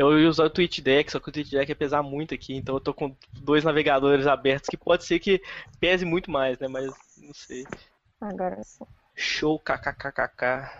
Eu ia usar o TweetDeck, só que o TweetDeck ia pesar muito aqui, então eu tô com dois navegadores abertos que pode ser que pese muito mais, né? Mas não sei. Agora sim. Show kkkk.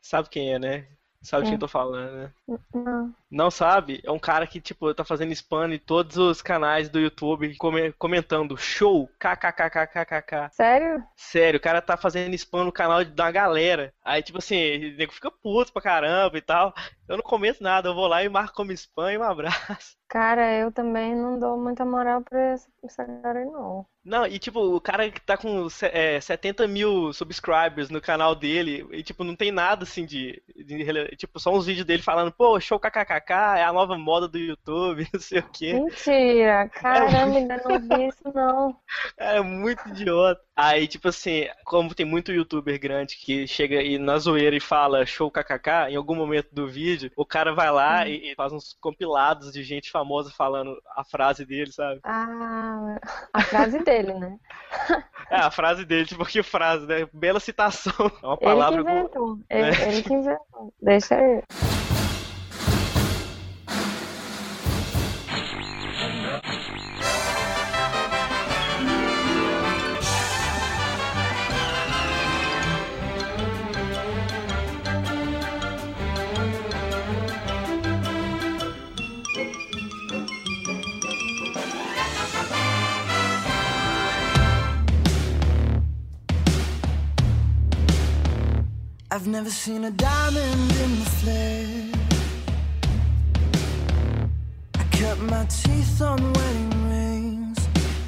Sabe quem é, né? Sabe de quem eu tô falando, né? Não. Não sabe? É um cara que, tipo, tá fazendo spam em todos os canais do YouTube come- comentando show, kkkkkk. Sério? Sério, o cara tá fazendo spam no canal da galera. Aí, tipo assim, o nego fica puto pra caramba e tal. Eu não comento nada, eu vou lá e marco como spam e um abraço. Cara, eu também não dou muita moral pra essa, essa cara, não. Não, e tipo, o cara que tá com é, 70 mil subscribers no canal dele, e tipo, não tem nada assim de, de rele- Tipo, só uns vídeos dele falando, pô, show kkkk, é a nova moda do YouTube, não sei o quê. Mentira! Caramba, ainda não vi isso, não. É muito idiota. Aí, tipo assim, como tem muito youtuber grande que chega aí na zoeira e fala show kkk, em algum momento do vídeo, o cara vai lá e, e faz uns compilados de gente famosa falando a frase dele, sabe? Ah, a frase dele, né? É, a frase dele, tipo, que frase, né? Bela citação. É uma Ele que palavra com- inventou. Ele, né? ele que inventou. Deixa ele. I've never seen a diamond in the flesh. I cut my teeth on wedding rings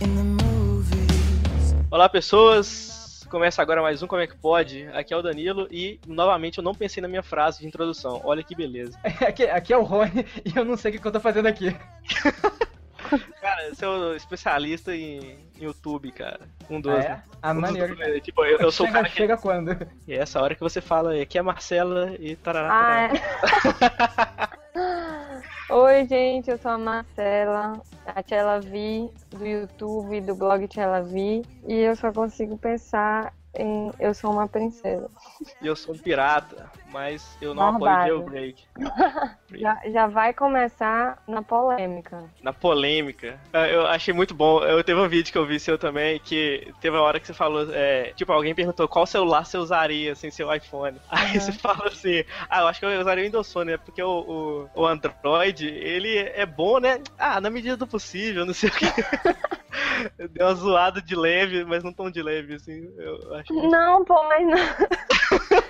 in the movies. Olá, pessoas! Começa agora mais um Como é que pode? Aqui é o Danilo e, novamente, eu não pensei na minha frase de introdução. Olha que beleza. Aqui, aqui é o Rony e eu não sei o que, que eu tô fazendo aqui. Cara, você é o especialista em YouTube, cara. Um dos. Ah, né? é? Ah, Um dos- maneiro. Tipo, eu, eu sou o chega, cara que. chega quando? E é essa hora que você fala, aqui é a Marcela e tarará. Ah, tarará. é. Oi, gente, eu sou a Marcela, a Tchela Vi, do YouTube, do blog Tchela Vi, e eu só consigo pensar em Eu Sou Uma Princesa. E eu sou um pirata, mas eu não apoio Barbado. jailbreak. Já, já vai começar na polêmica. Na polêmica. Ah, Eu achei muito bom. Eu teve um vídeo que eu vi seu também, que teve uma hora que você falou, é, tipo, alguém perguntou qual celular você usaria sem seu iPhone. Aí Uhum. você fala assim, ah, eu acho que eu usaria o Windows Phone, né? Porque o, o, o Android, ele é bom, né? Ah, na medida do possível, não sei o que. Deu uma zoada de leve, mas não tão de leve, assim. Eu acho que... Não, pô, mas não.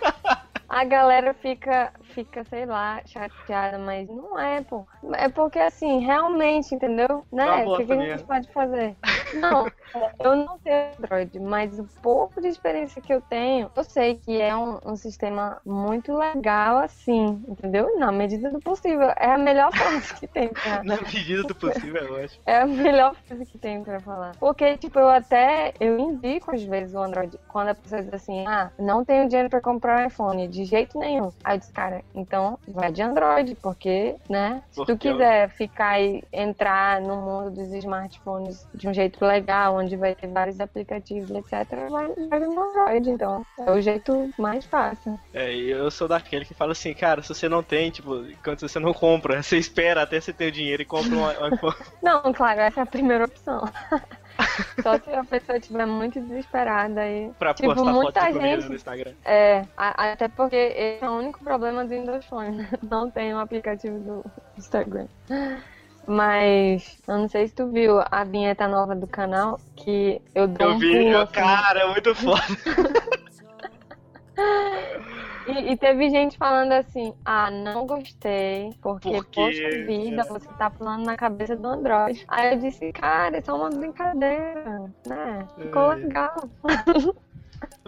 A galera fica, fica, sei lá, chateada, mas não é, pô. É porque, assim, realmente, entendeu? Né? O que, que a gente pode fazer? Não, eu não tenho Android, mas o pouco de experiência que eu tenho, eu sei que é um, um sistema muito legal, assim, entendeu? Na medida do possível. É a melhor frase que tem pra, Na medida do possível, é ótimo. é a melhor coisa que tem pra falar. Porque, tipo, eu até eu indico às vezes o Android. Quando a pessoa diz assim, ah, não tenho dinheiro pra comprar um iPhone, de jeito nenhum. Aí eu disse, cara, então vai de Android, porque, né? Se Porque tu quiser ficar e entrar no mundo dos smartphones de um jeito legal, onde vai ter vários aplicativos, etc., vai, vai no Android. Então, é o jeito mais fácil. É, e eu sou daquele que fala assim, cara, se você não tem, tipo, quando você não compra, você espera até você ter o dinheiro e compra um iPhone. Não, claro, essa é a primeira opção. Só se a pessoa estiver muito desesperada aí. pra Tipo, postar foto muita comida gente- no Instagram. É, a- até porque esse é o único problema do Windows Phone, né? Não tem o aplicativo do Instagram. Mas eu não sei se tu viu a vinheta nova do canal, que eu dou Eu um vi, pulo, eu, assim. cara, é muito foda. E, e teve gente falando assim, ah, não gostei, porque, poxa vida, você tá pulando na cabeça do Android. Aí eu disse, cara, é uma brincadeira, né? Ficou É. legal.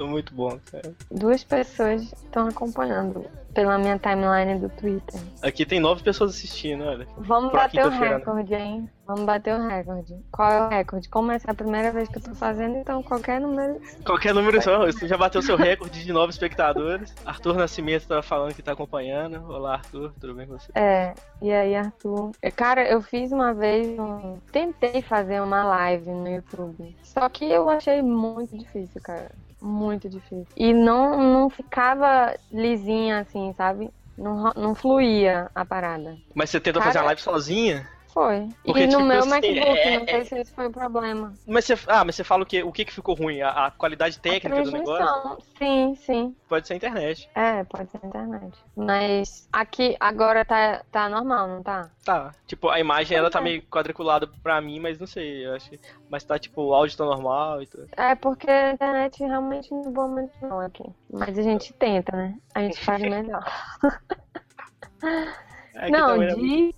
É muito bom, cara. Duas pessoas estão acompanhando pela minha timeline do Twitter. Aqui tem nove pessoas assistindo, olha. Vamos Pra bater o né? recorde, hein? Vamos bater o recorde. Qual é o recorde? Como essa é a primeira vez que eu tô fazendo, então qualquer número. Qualquer número só, você já bateu seu recorde de nove espectadores. Arthur Nascimento tava falando que tá acompanhando. Olá, Arthur, tudo bem com você? É, e aí, Arthur? Cara, eu fiz uma vez um. Tentei fazer uma live no YouTube. Só que eu achei muito difícil, cara. Muito difícil. E não, não ficava lisinha assim, sabe? Não, não fluía a parada. Mas você tentou Cara, fazer a live sozinha? Foi. Porque, e no tipo meu assim, MacBook, é- não sei se esse foi o problema. Mas você, ah, mas você fala o que, o que que ficou ruim? A, a qualidade técnica do negócio? Sim, sim. Pode ser a internet. É, pode ser na internet. Mas aqui agora tá, tá normal, não tá? Tá. Tipo, a imagem ela tá É. meio quadriculada pra mim, mas não sei, eu acho. Mas tá tipo, o áudio tá normal e tudo. É porque a internet realmente não é bom muito não aqui. Mas a gente tenta, né? A gente faz melhor. Aqui não, é diz,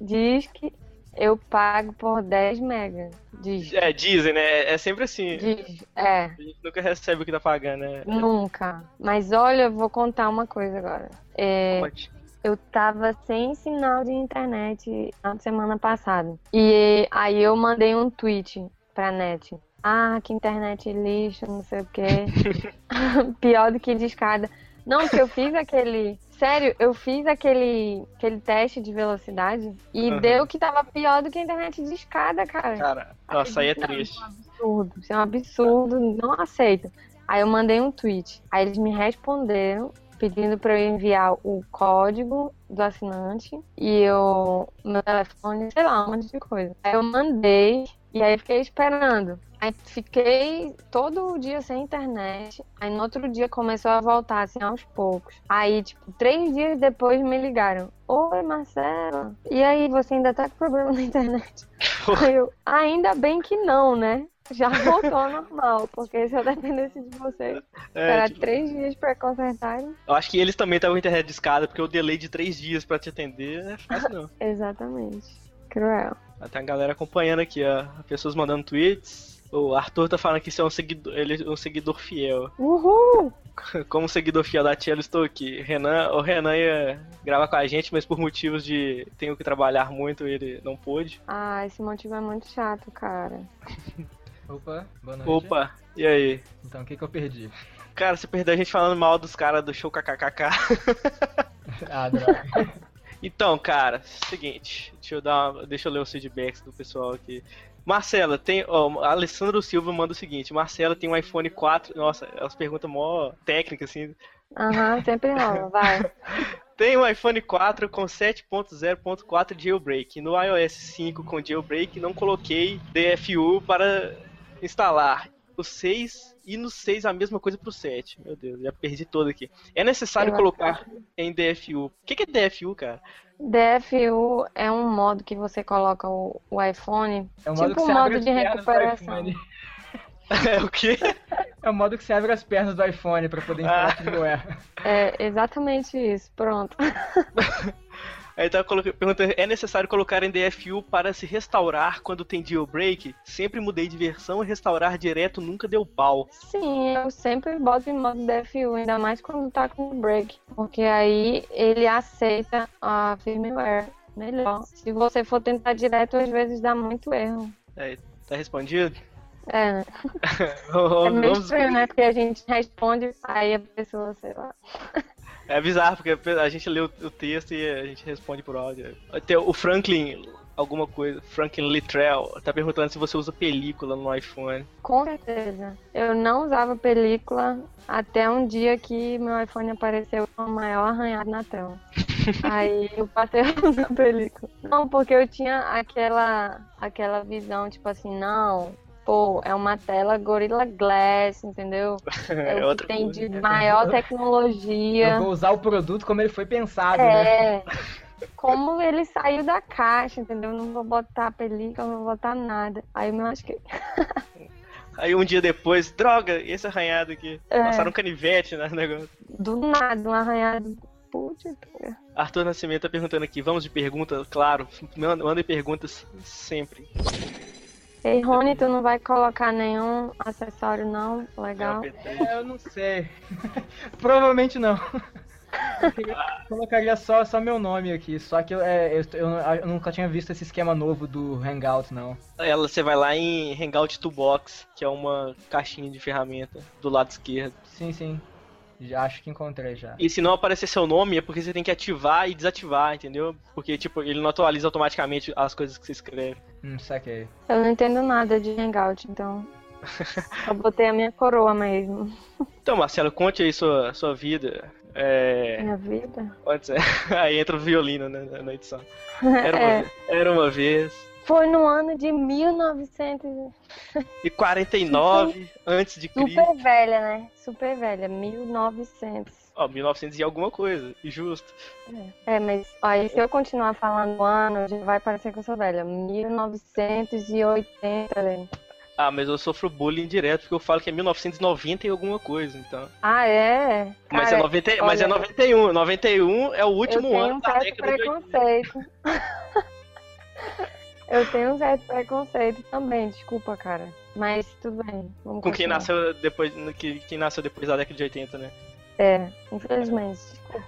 diz que eu pago por 10 megas. Diz. É, dizem, né? É sempre assim. Diz. É. A gente nunca recebe o que tá pagando, né? Nunca. Mas olha, eu vou contar uma coisa agora. É, Pode. eu tava sem sinal de internet na semana passada. E aí eu mandei um tweet pra net. Ah, que internet lixo, não sei o quê. Pior do que discada. Não, porque eu fiz aquele. Sério, eu fiz aquele, aquele teste de velocidade e Aham. deu que tava pior do que a internet de escada, cara. Cara, nossa, aí é triste. Isso é um absurdo, isso é um absurdo, não aceito. Aí eu mandei um tweet. Aí eles me responderam pedindo para eu enviar o código do assinante e eu, meu telefone, sei lá, um monte de coisa. Aí eu mandei e aí fiquei esperando. Aí fiquei todo o dia sem internet. Aí no outro dia começou a voltar, assim, aos poucos. Aí, tipo, três dias depois me ligaram. Oi, Marcela. E aí, você ainda tá com problema na internet? Aí eu, ainda bem que não, né? Já voltou ao normal, porque se eu dependesse de vocês, É, esperar tipo, três dias pra consertarem. eu acho que eles também estavam com internet de escada, porque o delay de três dias pra te atender não é fácil, não. Exatamente. Cruel. Tem a galera acompanhando aqui, ó. Pessoas mandando tweets. O Arthur tá falando que isso é um seguidor, ele é um seguidor fiel. Uhul! Como seguidor fiel da Tia, eu estou aqui. Renan, o Renan ia gravar com a gente, mas por motivos de tenho que trabalhar muito, ele não pôde. Ah, esse motivo é muito chato, cara. Opa, boa noite. Opa, e aí? Então, o que que eu perdi? Cara, você perdeu a gente falando mal dos caras do show KKKK. Ah, droga. Então, cara, seguinte, deixa eu dar, uma- deixa eu ler os feedbacks do pessoal aqui. Marcela, tem, ó, Alessandro Silva manda o seguinte, Marcela tem um iPhone 4, nossa, elas perguntam mó técnica assim. Aham, sempre rola, vai. Tem um iPhone 4 com 7.0.4 jailbreak. No iOS 5 com jailbreak não coloquei DFU para instalar. O 6 e no 6 a mesma coisa pro 7. Meu Deus, já perdi todo aqui. É necessário Eu colocar em DFU. O que, que é DFU, cara? DFU é um modo que você coloca o, o iPhone, É o modo tipo um modo de recuperação. É o quê? É o modo que você abre as pernas do iPhone pra poder instalar Ah. firmware. É exatamente isso, pronto. Aí tá perguntando, é necessário colocar em DFU para se restaurar quando tem jailbreak? Sempre mudei de versão e restaurar direto nunca deu pau. Sim, eu sempre boto em modo DFU, ainda mais quando tá com break, porque aí ele aceita a firmware melhor. Se você for tentar direto, às vezes dá muito erro. Aí, tá respondido? É, né? É meio estranho, né? Porque a gente responde, aí a pessoa, sei lá. É bizarro, porque a gente lê o, o texto e a gente responde por áudio. Tem o Franklin, alguma coisa, Franklin Littrell, tá perguntando se você usa película no iPhone. Com certeza. Eu não usava película até um dia que meu iPhone apareceu com o maior arranhado na tela. Aí eu passei a usar película. Não, porque eu tinha aquela, aquela visão, tipo assim, não, pô, é uma tela Gorilla Glass, entendeu? É, o outra que tem coisa. de maior tecnologia. Eu vou usar o produto como ele foi pensado, né? É. Como ele saiu da caixa, entendeu? Eu Não vou botar película, não vou botar nada. Aí eu me lasquei. Aí um dia depois, droga, e esse arranhado aqui? É. Passaram um canivete né, no negócio. Do nada, um arranhado. Putz. Arthur Nascimento tá perguntando aqui, vamos de perguntas? Claro, manda- mandem perguntas sempre. Ei, Rony, tu não vai colocar nenhum acessório, não? Legal. É, eu não sei. Provavelmente não. Eu colocaria só, só meu nome aqui, só que eu, é, eu, eu- eu nunca tinha visto esse esquema novo do Hangout, não. Ela, você vai lá em Hangout Toolbox, que é uma caixinha de ferramenta do lado esquerdo. Sim, sim. Já acho que encontrei já. E se não aparecer seu nome, é porque você tem que ativar e desativar, entendeu? Porque, tipo, ele não atualiza automaticamente as coisas que você escreve. Hum, saquei. Eu não entendo nada de Hangout, então. Só botei a minha coroa mesmo. Então, Marcelo, conte aí sua, sua vida. É. Minha vida. Pode ser. Aí entra o violino né, na- edição. Era uma, É, era uma vez. Foi no ano de 1900. E 49 antes de Cristo. Super velha, né? Super velha, 1900. Ó, 1900 e alguma coisa. E justo. É, mas aí se eu continuar falando ano, já vai parecer que eu sou velha. 1980, né? Ah, mas eu sofro bullying direto porque eu falo que é 1990 e alguma coisa, então. Ah, é? Mas, Cara, é, 90, mas é olha, 91. 91 é o último ano um da década de 80. eu tenho um certo preconceito também, desculpa, cara. Mas tudo bem. Com quem nasceu depois, que, quem nasceu depois da década de 80, né? É, infelizmente.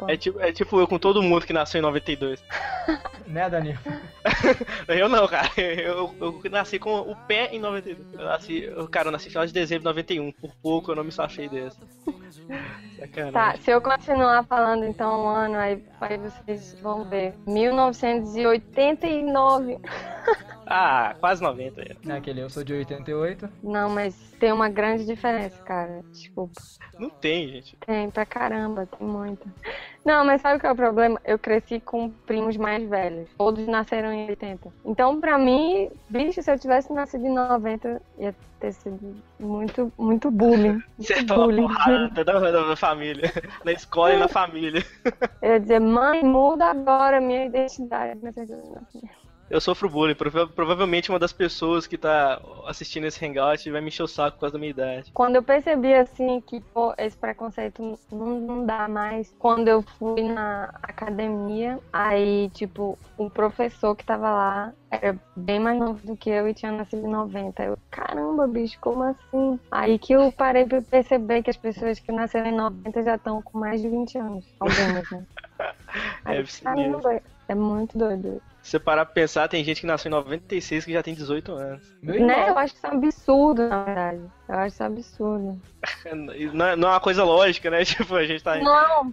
É tipo, é tipo eu com todo mundo que nasceu em 92. Né, Danilo? Eu não, cara. Eu, eu nasci com o pé em 92. Eu nasci, eu, cara, eu nasci no final de dezembro de 91. Por pouco eu não me safei dessa. Sacanagem. Tá, se eu continuar falando então o ano, aí, aí vocês vão ver. 1989. Ah, quase 90. é. Naquele eu sou de 88. Não, mas tem uma grande diferença, cara. Desculpa. Não tem, gente. Tem pra caramba, tem muito. Não, mas sabe qual é o problema? Eu cresci com primos mais velhos. Todos nasceram em 80. Então, pra mim, bicho, se eu tivesse nascido em 90, ia ter sido muito, muito bullying. Muito Acertou uma bullying. porrada da, da, da família. Na escola e na família. Eu ia dizer, mãe, muda agora a minha identidade. Mas eu não. Eu sofro bullying. Prova- provavelmente uma das pessoas que tá assistindo esse hangout vai me encher o saco por causa da minha idade. Quando eu percebi assim que pô, esse preconceito não, não dá mais, quando eu fui na academia, aí tipo, o professor que tava lá era bem mais novo do que eu e tinha nascido em 90. Eu, caramba, bicho, como assim? Aí que eu parei pra perceber que as pessoas que nasceram em 90 já estão com mais de 20 anos. Algumas, né? Aí, mesmo. caramba, é muito doido. Se você parar pra pensar, tem gente que nasceu em 96 que já tem 18 anos. Né? Eu acho que isso é um absurdo, na verdade. Eu acho isso um absurdo. Não é, não é uma coisa lógica, né? Tipo, a gente tá. Não,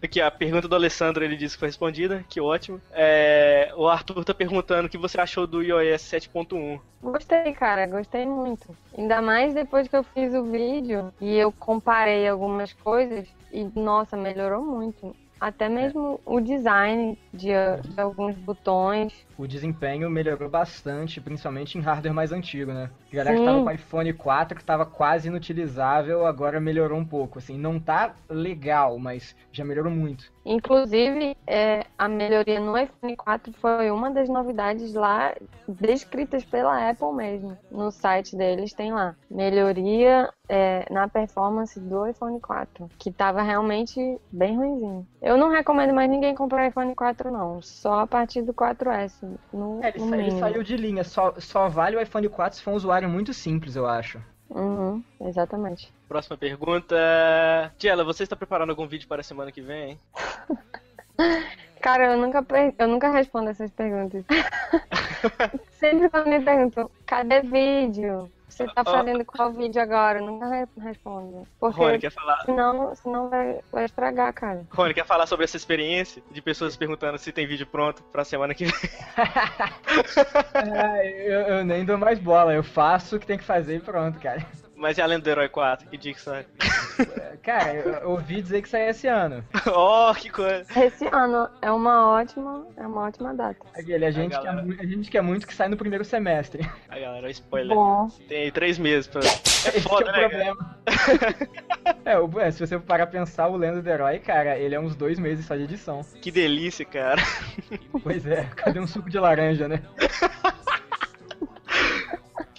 Aqui, a pergunta do Alessandro, ele disse que foi respondida, que ótimo. É, o Arthur tá perguntando o que você achou do iOS 7.1. Gostei, cara, gostei muito. Ainda mais depois que eu fiz o vídeo e eu comparei algumas coisas e, nossa, melhorou muito. Até mesmo o design de, de alguns botões. O desempenho melhorou bastante, principalmente em hardware mais antigo, né? A galera que Sim. tava com iPhone 4, que tava quase inutilizável, agora melhorou um pouco. Assim, não tá legal, mas já melhorou muito. Inclusive, é, a melhoria no iPhone 4 foi uma das novidades lá descritas pela Apple mesmo. No site deles tem lá. Melhoria é, na performance do iPhone 4, que tava realmente bem ruimzinho. Eu não recomendo mais ninguém comprar iPhone 4, não. Só a partir do 4S. No, É, ele, no sa- ele saiu de linha, só, só vale o iPhone 4 se for um usuário muito simples, eu acho. Uhum, exatamente. Próxima pergunta. Tiela, você está preparando algum vídeo para a semana que vem? Cara, eu nunca, eu nunca respondo essas perguntas. Sempre quando me perguntam, cadê vídeo? Você tá fazendo qual vídeo agora? Nunca re- respondo. Rony, Porque quer falar? senão, senão vai, vai estragar, cara. Rony, quer falar sobre essa experiência de pessoas perguntando se tem vídeo pronto para a semana que vem? Ah, eu, eu nem dou mais bola, eu faço o que tem que fazer e pronto, cara. Mas e além do Herói 4? Que dia que sai? Cara, eu, ouvi dizer que sai esse ano. oh, que coisa! Esse ano é uma ótima, é uma ótima data. Aquele, a, gente quer, galera. mu- a gente quer muito que sai no primeiro semestre. Aí, galera, spoiler. Bom, Tem aí três meses pra. É Esse foda, que é né, o cara? problema. é, o- é, se você parar pra pensar, o Lendo do Herói, cara, ele é uns dois meses só de edição. Que delícia, cara. Pois é, cadê um suco de laranja, né?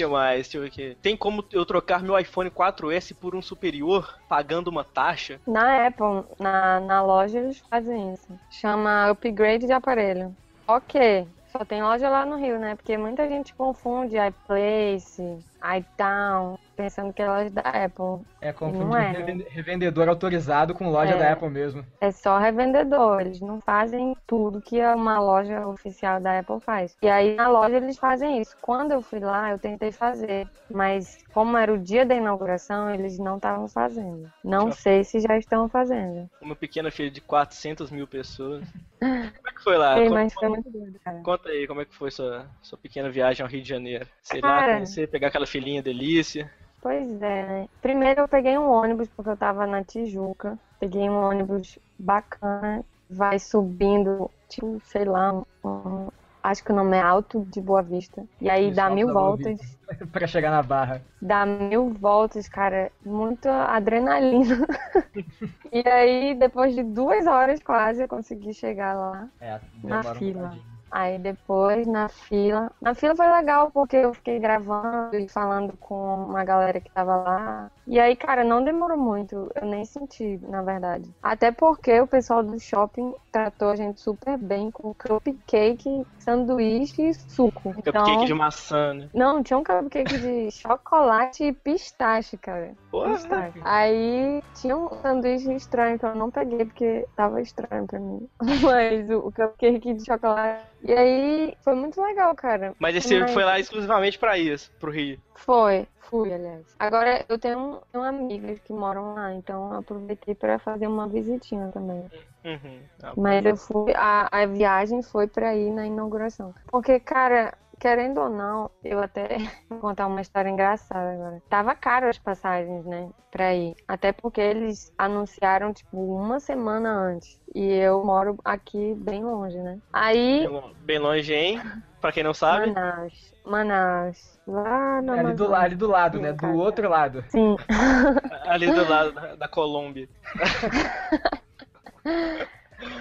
Que mais? Deixa eu ver aqui. Tem como eu trocar meu iPhone 4S por um superior pagando uma taxa? na Apple, na, na loja, eles fazem isso. Chama upgrade de aparelho. Ok, só tem loja lá no Rio, né? Porque muita gente confunde iPlace, iTown, pensando que é loja da Apple. É confundir Não é, reven- revendedor autorizado com loja É. da Apple mesmo. É só revendedor, eles não fazem tudo que uma loja oficial da Apple faz. E aí na loja eles fazem isso. Quando eu fui lá, eu tentei fazer, mas como era o dia da inauguração, eles não estavam fazendo. Não sei se já estão fazendo. Uma pequena filha de 400 mil pessoas. Como é que foi lá? Conta, mas foi muito doido, cara. conta aí como é que foi sua, sua pequena viagem ao Rio de Janeiro. Sei lá, Cara. conhecer, pegar aquela filhinha delícia. Pois é, né? Primeiro eu peguei um ônibus porque eu tava na Tijuca. Peguei um ônibus bacana, vai subindo, tipo, sei lá, um- acho que o nome é Alto de Boa Vista. E aí Isso, dá Alto mil voltas. pra chegar na barra. Dá mil voltas, cara. Muita adrenalina. e aí, depois de duas horas quase, eu consegui chegar lá. É, Na um fila. bocadinho. Aí depois, na fila. Na fila foi legal, porque eu fiquei gravando e falando com uma galera que tava lá. E aí, cara, não demorou muito. Eu nem senti, na verdade. Até porque o pessoal do shopping tratou a gente super bem com cupcake, sanduíche e suco. Então, Cupcake de maçã, né? não, tinha um cupcake de chocolate e pistache, cara. Porra. Pistache. Aí tinha um sanduíche estranho que eu não peguei porque tava estranho pra mim. Mas o, o cupcake de chocolate. E aí foi muito legal, cara. Mas esse Mas- foi lá exclusivamente pra isso, pro Rio. Foi, fui, aliás. Agora eu tenho, tenho amigas que moram lá, então eu aproveitei pra fazer uma visitinha também. Uhum. Ah, Mas eu fui. A, a viagem foi pra ir na inauguração. Porque, cara, querendo ou não, eu até vou contar uma história engraçada agora. Tava caro as passagens, né? Pra ir. Até porque eles anunciaram, tipo, uma semana antes. E eu moro aqui bem longe, né? Aí. bem lo- Bem longe, hein? Pra quem não sabe. Manaus. Manaus. Lá no É ali, do, ali do lado, né? Do Cara. outro lado. Sim. Ali do lado da, da Colômbia.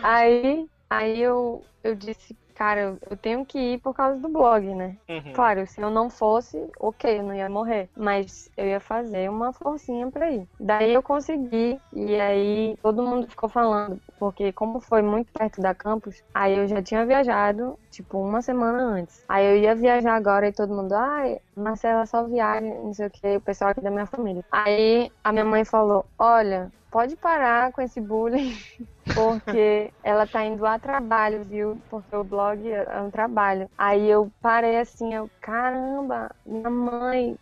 Aí, aí eu, eu disse, cara, eu- tenho que ir por causa do blog, né? Uhum. Claro, se eu não fosse, ok, eu não ia morrer. Mas eu ia fazer uma forcinha pra ir. Daí eu consegui, e aí todo mundo ficou falando, porque como foi muito perto da campus, aí eu já tinha viajado, tipo, uma semana antes. Aí eu ia viajar agora e todo mundo, ai, Marcela só viaja, não sei o que, o pessoal aqui da minha família. Aí a minha mãe falou, olha, pode parar com esse bullying. Porque ela tá indo a trabalho, viu? Porque o blog é um trabalho. Aí eu parei assim, eu, caramba, minha mãe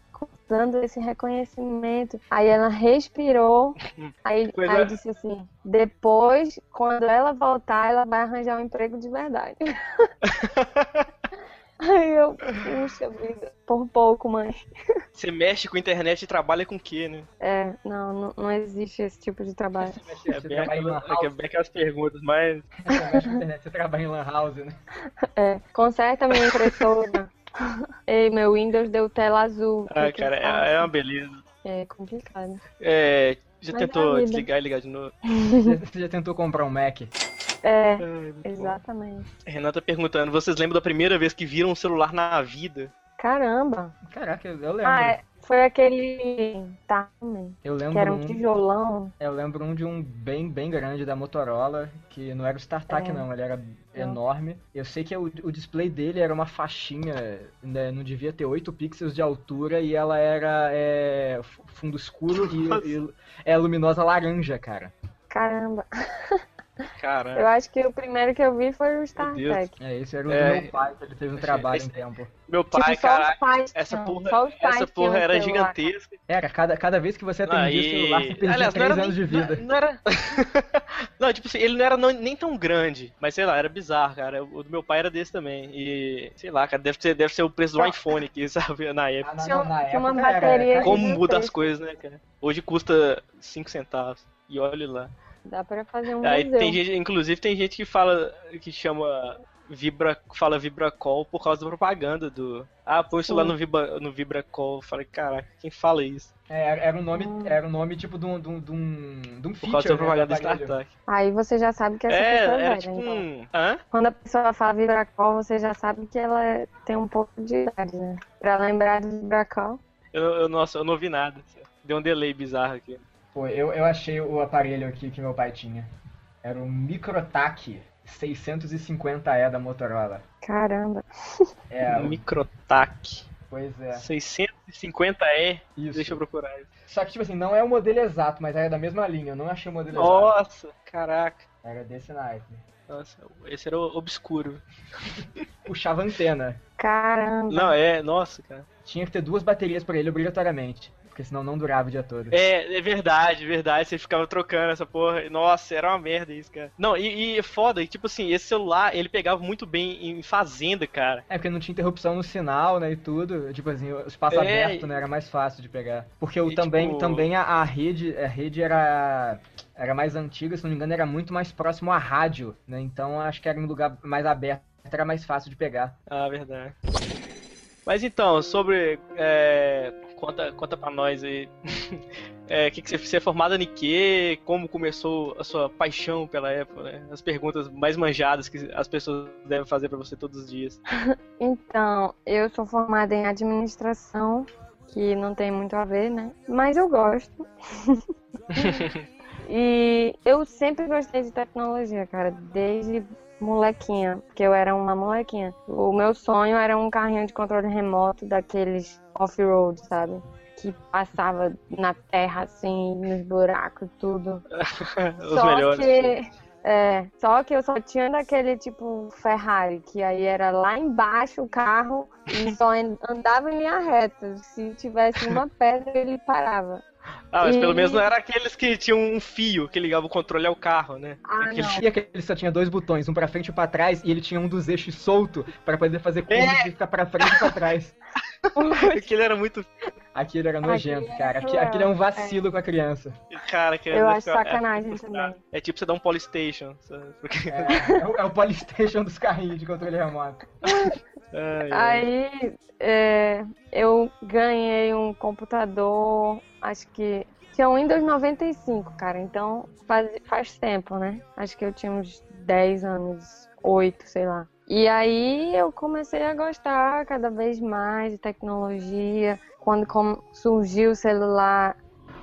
dando esse reconhecimento. Aí ela respirou, aí, aí é. disse assim, depois, quando ela voltar, ela vai arranjar um emprego de verdade. aí eu, puxa vida, por pouco, mãe. Você mexe com internet e trabalha com o quê, né? É, não, não, não existe esse tipo de trabalho. É Você bem, aquela- é bem aquelas perguntas, mas. Você mexe na internet, você trabalha em lan house, né? É, conserta minha impressora. Ei, meu Windows deu tela azul. Ah, cara, é, é uma beleza. É complicado. É, já Mas é tentou desligar e ligar de novo? Você, você já tentou comprar um Mac? É, muito bom. exatamente. Renata perguntando, vocês lembram da primeira vez que viram um celular na vida? Caramba. Caraca, eu, eu lembro. Ah, é, foi aquele Tarman, Eu lembro que era um um, tijolão. eu lembro um de um bem, bem grande da Motorola, que não era o StarTAC É. não, ele era Não. enorme. Eu sei que o, o display dele era uma faixinha, né, não devia ter 8 pixels de altura e ela era é, fundo escuro e, e é luminosa laranja, cara. Caramba. Caramba. Eu acho que o primeiro que eu vi foi o Deus. StarTech. É, esse era o É, do meu pai, que ele fez um trabalho esse- um tempo. Meu pai, tipo, só cara, os pais essa porra, só os pais essa porra era gigantesca. Era, cada, cada vez que você atendia Aí- o celular, você perdia Aliás, não 3 era anos nem, de vida. Não, não era. não, tipo assim, ele não era não- nem tão grande, mas sei lá, era bizarro, cara. O do meu pai era desse também. E sei lá, cara, deve ser, deve ser o preço do Não. iPhone aqui, sabe, na época. Ah, na- Tinha- na- tinha uma época era- bateria era- Como muda as coisas, né, cara? Hoje custa 5 centavos. E olha lá. Dá pra fazer um Aí museu. tem gente, inclusive tem gente que fala que chama Vibra, fala Vibracall por causa da propaganda do. Ah, põe isso lá no Vibra, no Vibracall. Eu Falei, caraca, quem fala isso? É, era, era um nome, Hum. era um nome tipo de um, de um, de um, de um Por causa feature, da né, propaganda do do aparelho. StarTAC. Aí você já sabe que essa É, pessoa é era tipo então. um. Hã? Quando a pessoa fala vibracol, você já sabe que ela tem um pouco de idade, né? Pra lembrar do vibracol. Eu, eu, nossa, eu não ouvi nada. Deu um delay bizarro aqui. Pô, eu, eu achei o aparelho aqui que meu pai tinha. Era o Microtac 650E da Motorola. Caramba. É, o- Microtac. pois é. 650E. Isso. Deixa eu procurar. Só que, tipo assim, não é o modelo exato, mas era da mesma linha. Eu não achei o modelo exato. Nossa, caraca. Era desse naipe. Nossa, esse era o obscuro. Puxava antena. Caramba. Não, é, nossa, cara. Tinha que ter duas baterias pra ele obrigatoriamente. Porque senão não durava o dia todo. É, é verdade, verdade. Você ficava trocando essa porra. Nossa, era uma merda isso, cara. Não, e, e é foda, tipo assim, esse celular, ele pegava muito bem em fazenda, cara. É, porque não tinha interrupção no sinal, né, e tudo. Tipo assim, o espaço É, aberto, né, era mais fácil de pegar. Porque o, E, também, tipo- também a, a rede, a rede era, era mais antiga, se não me engano, era muito mais próximo à rádio, né, então acho que era um lugar mais aberto, era mais fácil de pegar. Ah, verdade. Mas então, sobre. É, conta, conta pra nós aí. É, que que você, você é formada em quê? Como começou a sua paixão pela Apple? Né? As perguntas mais manjadas que as pessoas devem fazer pra você todos os dias. Então, eu sou formada em administração, que não tem muito a ver, né? Mas eu gosto. e eu sempre gostei de tecnologia, cara, desde molequinha, porque eu era uma molequinha. O meu sonho era um carrinho de controle remoto daqueles off-road, sabe? Que passava na terra, assim, nos buracos, tudo. Os Só melhores. que. É, só que eu só tinha daquele tipo Ferrari, que aí era lá embaixo o carro e só an- andava em linha reta. Se tivesse uma pedra, ele parava. Ah, mas pelo E- menos não era aqueles que tinham um fio que ligava o controle ao carro, né? Ah, Aquele- não. E aquele só tinha dois botões, um pra frente e pra trás, e ele tinha um dos eixos solto pra poder fazer curva É. de ficar pra frente e pra trás. Aquele era muito. Aquilo era nojento, Aquele cara. Aqui- Aquilo é um cruel, vacilo com a criança. Cara, que Eu é- acho sacanagem também. É tipo você dar um Polystation. Porque- É, é o, é o Polystation dos carrinhos de controle remoto. Ai. Aí é, eu ganhei um computador, acho que tinha um Windows 95, cara. Então faz, faz tempo, né? Acho que eu tinha uns 10 anos, 8, sei lá. E aí eu comecei a gostar cada vez mais de tecnologia. Quando surgiu o celular,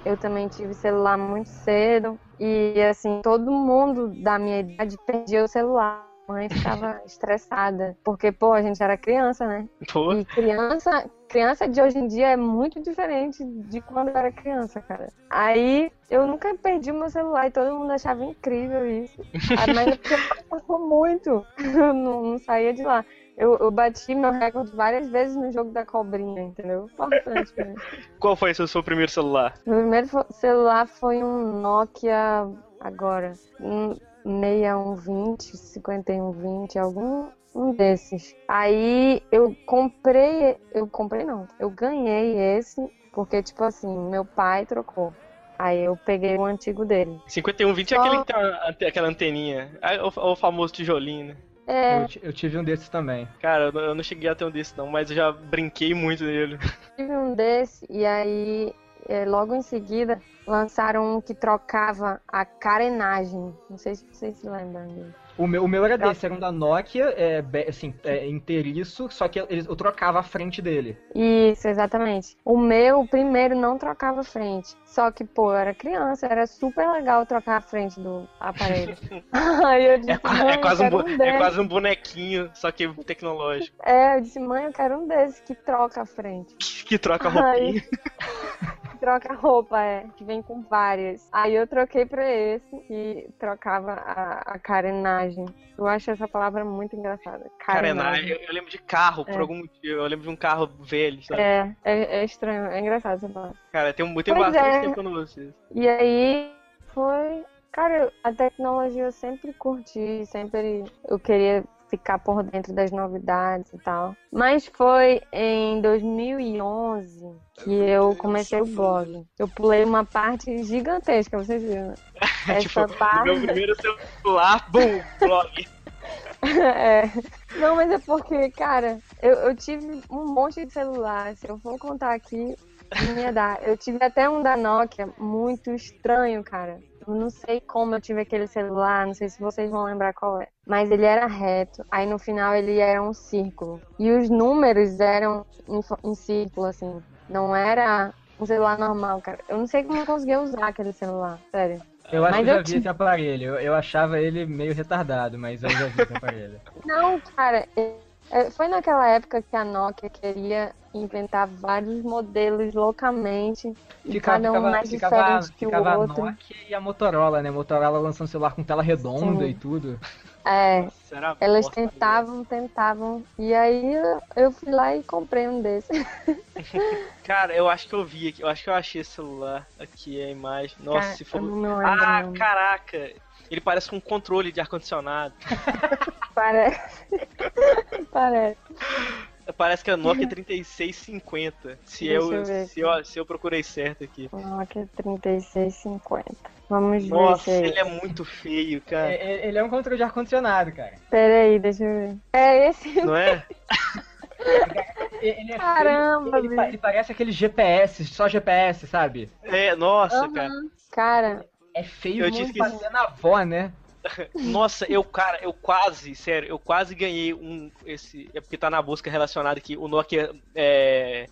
eu também tive celular muito cedo. E assim, todo mundo da minha idade perdia o celular. Mãe ficava estressada, porque, pô, a gente era criança, né? Pô, E criança, criança de hoje em dia é muito diferente de quando eu era criança, cara. Aí eu nunca perdi o meu celular e todo mundo achava incrível isso. Ah, Mas é porque passou muito. Eu não, não saía de lá. Eu, eu bati meu recorde várias vezes no jogo da cobrinha, entendeu? Importante pra mim. qual foi o seu, seu primeiro celular? Meu primeiro celular foi um Nokia agora. Um 6120, 5120, algum um desses. Aí eu comprei, eu comprei não, eu ganhei esse porque tipo assim, meu pai trocou. Aí eu peguei o antigo dele. 5120 é Só- aquele que tem ante- aquela anteninha. O, o famoso tijolinho, né? É, Eu, eu tive um desses também. Cara, eu não, eu não cheguei a ter um desse não, mas eu já brinquei muito nele. tive um desse e aí é, logo em seguida lançaram um que trocava a carenagem. Não sei se vocês se lembram disso. O meu, o meu era desse, era um da Nokia, é, assim, é, inteiriço, só que eu, eu trocava a frente dele. Isso, exatamente. O meu, o primeiro, não trocava frente. Só que, pô, eu era criança, era super legal trocar a frente do aparelho. Aí eu disse, É, é quase eu um, um é quase um bonequinho, só que tecnológico. É, eu disse, mãe, eu quero um desse que troca a frente. Que troca a roupinha. Que troca a roupa, é, que vem com várias. Aí eu troquei pra esse, que trocava a, a carenagem. Eu acho essa palavra muito engraçada. Carenagem. Eu, eu lembro de carro, por É. algum motivo. Eu lembro de um carro velho, sabe? É, é, é estranho, é engraçado essa palavra. Cara, tem, um- tem Pois bastante é. tempo ouço isso. E aí foi. Cara, a tecnologia eu sempre curti, sempre eu queria ficar por dentro das novidades e tal. Mas foi em 2011 que eu comecei o blog. Eu pulei uma parte gigantesca, vocês viram. né? Essa tipo, parte. meu primeiro celular, bum, blog. É. Não, mas é porque, cara, eu, eu tive um monte de celular. Se eu for contar aqui, não ia dar. Eu tive até um da Nokia muito estranho, cara. Eu não sei como eu tive aquele celular, não sei se vocês vão lembrar qual é. Mas ele era reto, aí no final ele era um círculo. E os números eram em, em círculo, assim. Não era um celular normal, cara. Eu não sei como eu conseguia usar aquele celular, sério. Eu acho Mas que eu já vi esse aparelho. Eu, eu achava ele meio retardado, mas eu já vi esse aparelho. Não, cara, foi naquela época que a Nokia queria inventar vários modelos loucamente, e Ficava, cada um ficava, mais ficava, diferente que ficava o a outro. Nokia e a Motorola, né? Motorola lançando celular com tela redonda Sim. e tudo. É, uma elas tentavam, tentavam. E aí eu, fui lá e comprei um desses. Cara, eu acho que eu vi aqui. Eu acho que eu achei esse celular aqui, a imagem. Nossa, Cara, se for. Ah, caraca! Ele parece com um controle de ar-condicionado. Parece. Parece. Parece que é Nokia 3650. Se eu, eu ver se, eu, se eu procurei certo aqui. Nokia 3650. Vamos ver Nossa, se é ele é muito feio, cara. É- é- ele é um controle de ar-condicionado, cara. Pera aí, deixa eu ver. É esse. Não é? Ele é Caramba, feio, ele, ele parece aquele GPS, só GPS, sabe? É, nossa, cara. Cara, É feio Eu esquecido. fazer na avó, né? Nossa, eu, cara, eu quase, sério, eu quase ganhei um. Esse. É porque tá na busca relacionada aqui, o Nokia é,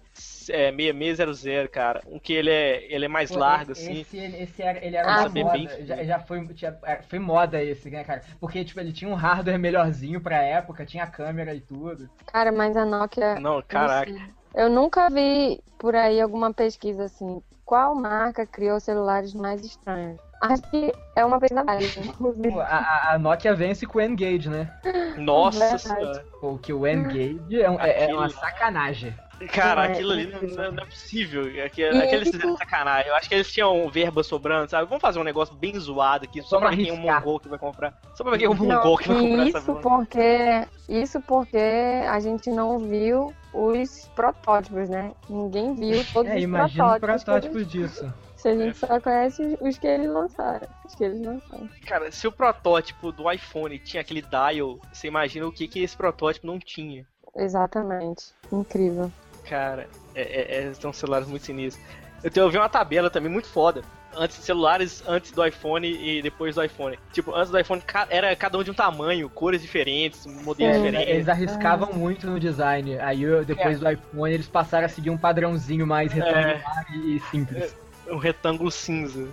é 6600, cara. Um que ele é, ele é mais Pô, largo, esse, assim. Esse, esse era, ele era Ah, uma bem moda. feio. Já, já foi, tinha- é, foi moda esse, né, cara? Porque, tipo, ele tinha um hardware melhorzinho pra época, tinha câmera e tudo. cara, mas a Nokia. Não, caraca. não. Eu nunca vi por aí alguma pesquisa assim. Qual marca criou celulares mais estranhos? Acho que é uma inclusive. Pô, a, a- Nokia vence com o N-Gage, né? Nossa senhora. Pô, que o N-Gage é, um- é- é uma sacanagem. Cara, é aquilo ali não, não é- não é possível. Aqui, E aqueles ele- fizeram sacanagem. Eu acho que eles tinham verba sobrando, sabe? Vamos fazer um negócio bem zoado aqui, só pra quem é um mongol que vai comprar. Só pra quem é um mongol que vai comprar essa isso porra. porque isso porque a gente não viu os protótipos, né? Ninguém viu todos É, os imagina os protótipos. protótipos disso. Se a gente só conhece os que eles lançaram. Os que eles lançaram. Cara, se o protótipo do iPhone tinha aquele dial, você imagina o que, que esse protótipo não tinha. Exatamente. Incrível. Cara, é, é- é- são celulares muito sinistros. Eu, tenho, eu vi uma tabela também muito foda. Antes celulares antes do iPhone e depois do iPhone. Tipo, antes do iPhone ca- era cada um de um tamanho, cores diferentes, modelos Sim. diferentes. Eles arriscavam muito no design. Aí eu- depois do iPhone eles passaram a seguir um padrãozinho mais retangular e, e simples. Um retângulo cinza.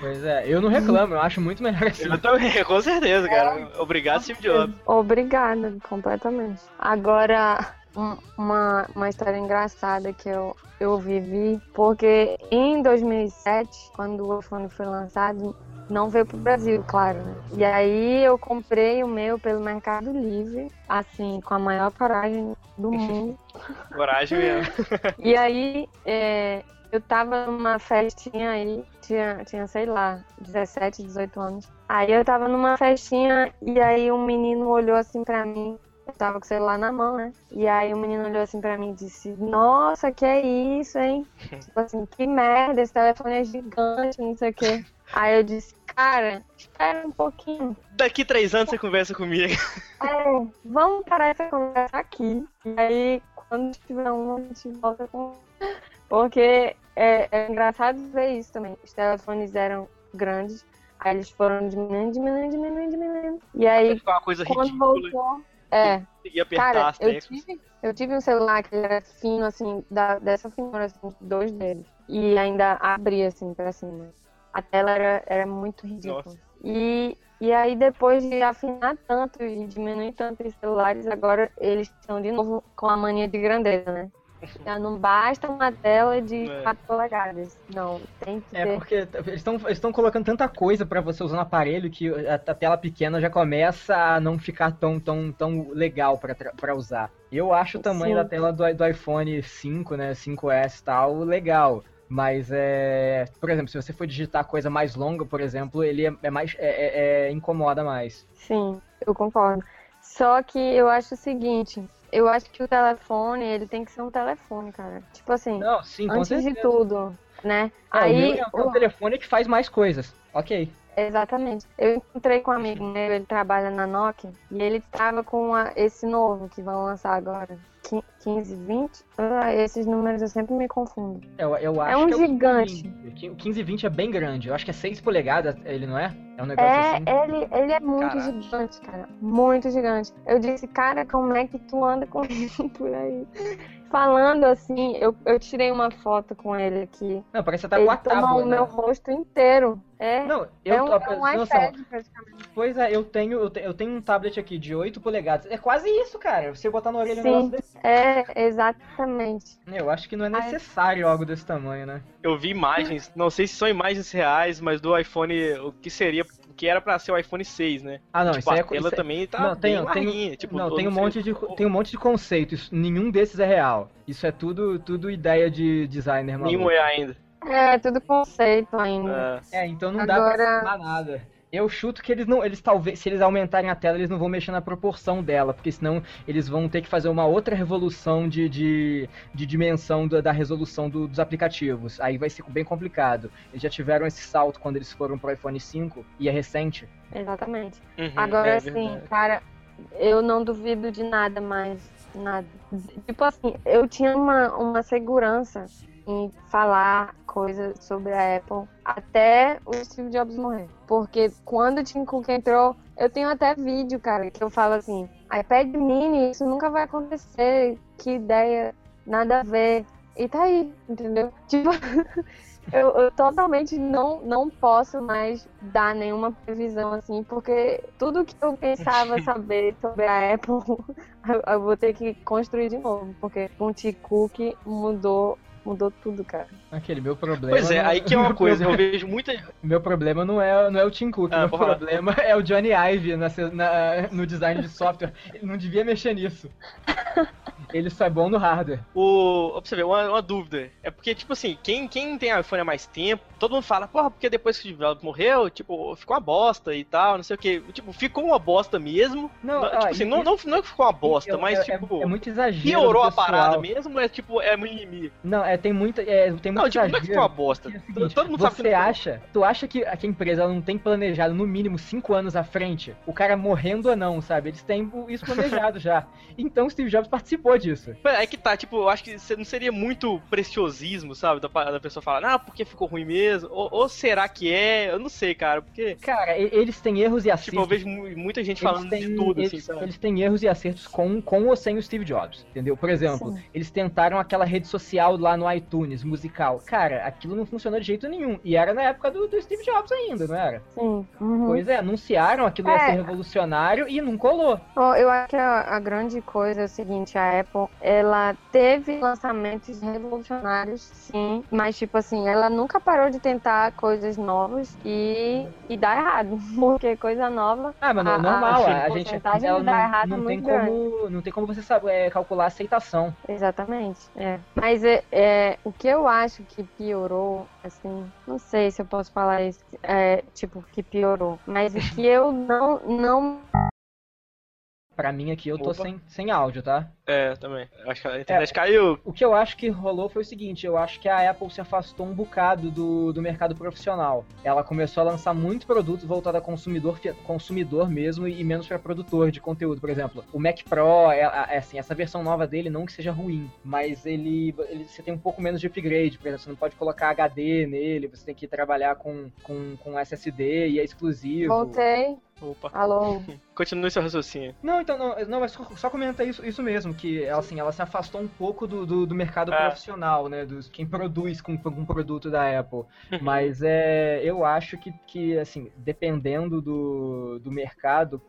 Pois é, eu não reclamo, eu acho muito melhor assim. Eu também, com certeza, cara. Obrigado, Steve Jobs. Obrigada, completamente. Agora, um- uma, uma história engraçada que eu, eu vivi, porque em 2007, quando o iPhone foi lançado, não veio pro Brasil, claro, né? E aí eu comprei o meu pelo Mercado Livre, assim, com a maior coragem do mundo. Coragem mesmo. E aí, é, eu tava numa festinha aí, tinha, tinha, sei lá, 17, 18 anos. Aí eu tava numa festinha e aí um menino olhou assim pra mim. Eu tava com o celular na mão, né? E aí o menino olhou assim pra mim e disse, nossa, que é isso, hein? tipo assim, que merda, esse telefone é gigante, não sei o quê. Aí eu disse, cara, espera um pouquinho. Daqui três anos você conversa comigo. É, vamos parar essa conversa aqui. E aí, quando tiver um, a gente volta com. Porque é, é engraçado ver isso também. Os telefones eram grandes, aí eles foram diminuindo, diminuindo, diminuindo, diminuindo. E aí, Ficou uma coisa quando ridícula. voltou. É, cara, eu tive, eu tive um celular que era fino, assim, da, dessa finura, assim, dois dedos. E ainda abria, assim, pra cima. A tela era, era muito ridícula. Nossa. E, e aí, depois de afinar tanto e diminuir tanto os celulares, agora eles estão de novo com a mania de grandeza, né? Já não basta uma tela de É. 4 polegadas. Não, tem que É ter. porque eles estão colocando tanta coisa pra você usar no aparelho que a, a tela pequena já começa a não ficar tão, tão, tão legal pra usar. Eu acho o tamanho Sim. da tela do, do iPhone 5, né, 5S e tal, legal. Mas é. Por exemplo, se você for digitar coisa mais longa, por exemplo, ele é, é mais. É, é- é- incomoda mais. Sim, eu concordo. Só que eu acho o seguinte, eu acho que o telefone, ele tem que ser um telefone, cara. Tipo assim, Não, sim, antes de tudo, né? É, o Aí, meu é um o- telefone que faz mais coisas. Ok. Exatamente. Eu encontrei com um amigo meu, ele trabalha na Nokia, e ele tava com a- esse novo que vão lançar agora. Qui- 15, 20? Ah, esses números eu sempre me confundo. Eu, eu acho um que é o gigante. 1520. O 1520 é bem grande. Eu acho que é 6 polegadas, ele não é? É um negócio É, assim. ele, ele é muito Caraca. gigante, cara. Muito gigante. Eu disse, cara, como é que tu anda com isso por aí? Falando assim, eu, eu tirei uma foto com ele aqui. Não, parece que você tá ele com a tábua, o né? meu rosto inteiro. É, Não, eu é um, tô- é um iPad praticamente. Pois é, eu tenho, eu tenho, eu tenho um tablet aqui de 8 polegadas. É quase isso, cara. Você botar na orelha um Sim. negócio desse. É, exatamente. Eu acho que não é Ai. necessário algo desse tamanho, né? Eu vi imagens, não sei se são imagens reais, mas do iPhone, o que seria que era pra ser o iPhone 6, né? Ah, não, tipo, isso aí a é tela isso é- também tá não, tem- bem tem- tipo, não, tem um monte de tem um monte de conceitos, nenhum desses é real. Isso é tudo tudo ideia de designer, maluco. Nenhum é ainda. É, tudo conceito ainda. É. É, então não dá pra Agora- nada. Eu chuto que eles não, eles talvez, se eles aumentarem a tela, eles não vão mexer na proporção dela, porque senão eles vão ter que fazer uma outra revolução de, de, de dimensão da, da resolução do- dos aplicativos. Aí vai ser bem complicado. Eles já tiveram esse salto quando eles foram pro iPhone 5 e é recente. Exatamente. Uhum, Agora, é assim, verdade. cara, eu não duvido de nada mais. Nada. Tipo assim, eu tinha uma, uma segurança em falar coisas sobre a Apple até o Steve Jobs morrer. Porque quando o Tim Cook entrou, eu tenho até vídeo, cara, que eu falo assim, iPad mini, isso nunca vai acontecer, que ideia, nada a ver. E tá aí, entendeu? Tipo, eu, eu totalmente não, não posso mais dar nenhuma previsão assim, porque tudo que eu pensava saber sobre a Apple, eu, eu vou ter que construir de novo, porque com o Tim Cook mudou, mudou tudo, cara. Aquele meu problema. Pois é, não- aí que é uma coisa, eu problema- vejo muita. Meu problema não é, não é o Tim Cook, Ah, meu pode falar. problema é o Johnny Ive na, na- no design de software. Ele não devia mexer nisso. Ele só é bom no hardware. O. Pra você ver, uma, uma dúvida. É porque, tipo assim, quem, quem tem iPhone há mais tempo, todo mundo fala, porra, porque depois que o Steve Jobs morreu, tipo, ficou uma bosta e tal, não sei o que. Tipo, ficou uma bosta mesmo. Não, Não, ó, tipo assim, e- não, não, não é que ficou uma bosta, eu- mas, é, tipo. é, é muito exagero. Piorou a parada mesmo, é tipo, é mimimi. Não, é, tem muita. É, tem muito Não, tipo, não é que ficou uma exagero. bosta. É seguinte, Todo mundo sabe que você não ficou. acha, tu acha que a que empresa não tem planejado no mínimo cinco anos à frente, o cara morrendo ou não, sabe? Eles têm isso planejado já. Então o Steve Jobs participou disso. É que tá, tipo, eu acho que não seria muito preciosismo, sabe? Da, da pessoa falar, ah, porque ficou ruim mesmo. Ou, ou será que é? Eu não sei, cara, porque. Cara, eles têm erros e acertos. Tipo, eu vejo mu- muita gente Eles falando têm- de tudo, eles, assim, sabe? eles têm erros e acertos com, com ou sem o Steve Jobs, entendeu? Por exemplo, Sim. eles tentaram aquela rede social lá no iTunes, musical. Cara, aquilo não funcionou de jeito nenhum. E era na época do, do Steve Jobs ainda, não era? Sim. uhum. Pois é, anunciaram aquilo ia É. ser revolucionário e não colou. Eu acho que a, a grande coisa é o seguinte, a Apple, ela teve lançamentos revolucionários, sim, mas tipo assim, ela nunca parou de tentar coisas novas e, e dá errado, porque coisa nova, Ah, mas não, A- a- normal, a a, gente porcentagem ela não, errado não é tem muito como, não tem como você saber é, calcular a aceitação. exatamente, é. Mas é, é, o que eu acho que piorou, assim, não sei se eu posso falar isso, é, tipo, que piorou, mas o que eu não, não Pra mim aqui eu tô sem, sem áudio, tá? É, também. Eu Acho que a internet caiu. O que eu acho que rolou foi o seguinte, eu acho que a Apple se afastou um bocado do, do mercado profissional. Ela começou a lançar muito produto voltado a consumidor, consumidor mesmo e menos para produtor de conteúdo. Por exemplo, o Mac Pro, é, é assim, essa versão nova dele não que seja ruim, mas ele, ele você tem um pouco menos de upgrade, por exemplo, você não pode colocar HD nele, você tem que trabalhar com, com, com SSD e é exclusivo. voltei, Opa. alô, Continue seu raciocínio. Não, então, não, não mas só, comentar isso, isso mesmo, que ela, assim, ela se afastou um pouco do, do, do mercado É. profissional, né? Dos, quem produz com, um produto da Apple. Uhum. Mas é, eu acho que, que assim, dependendo do, do mercado,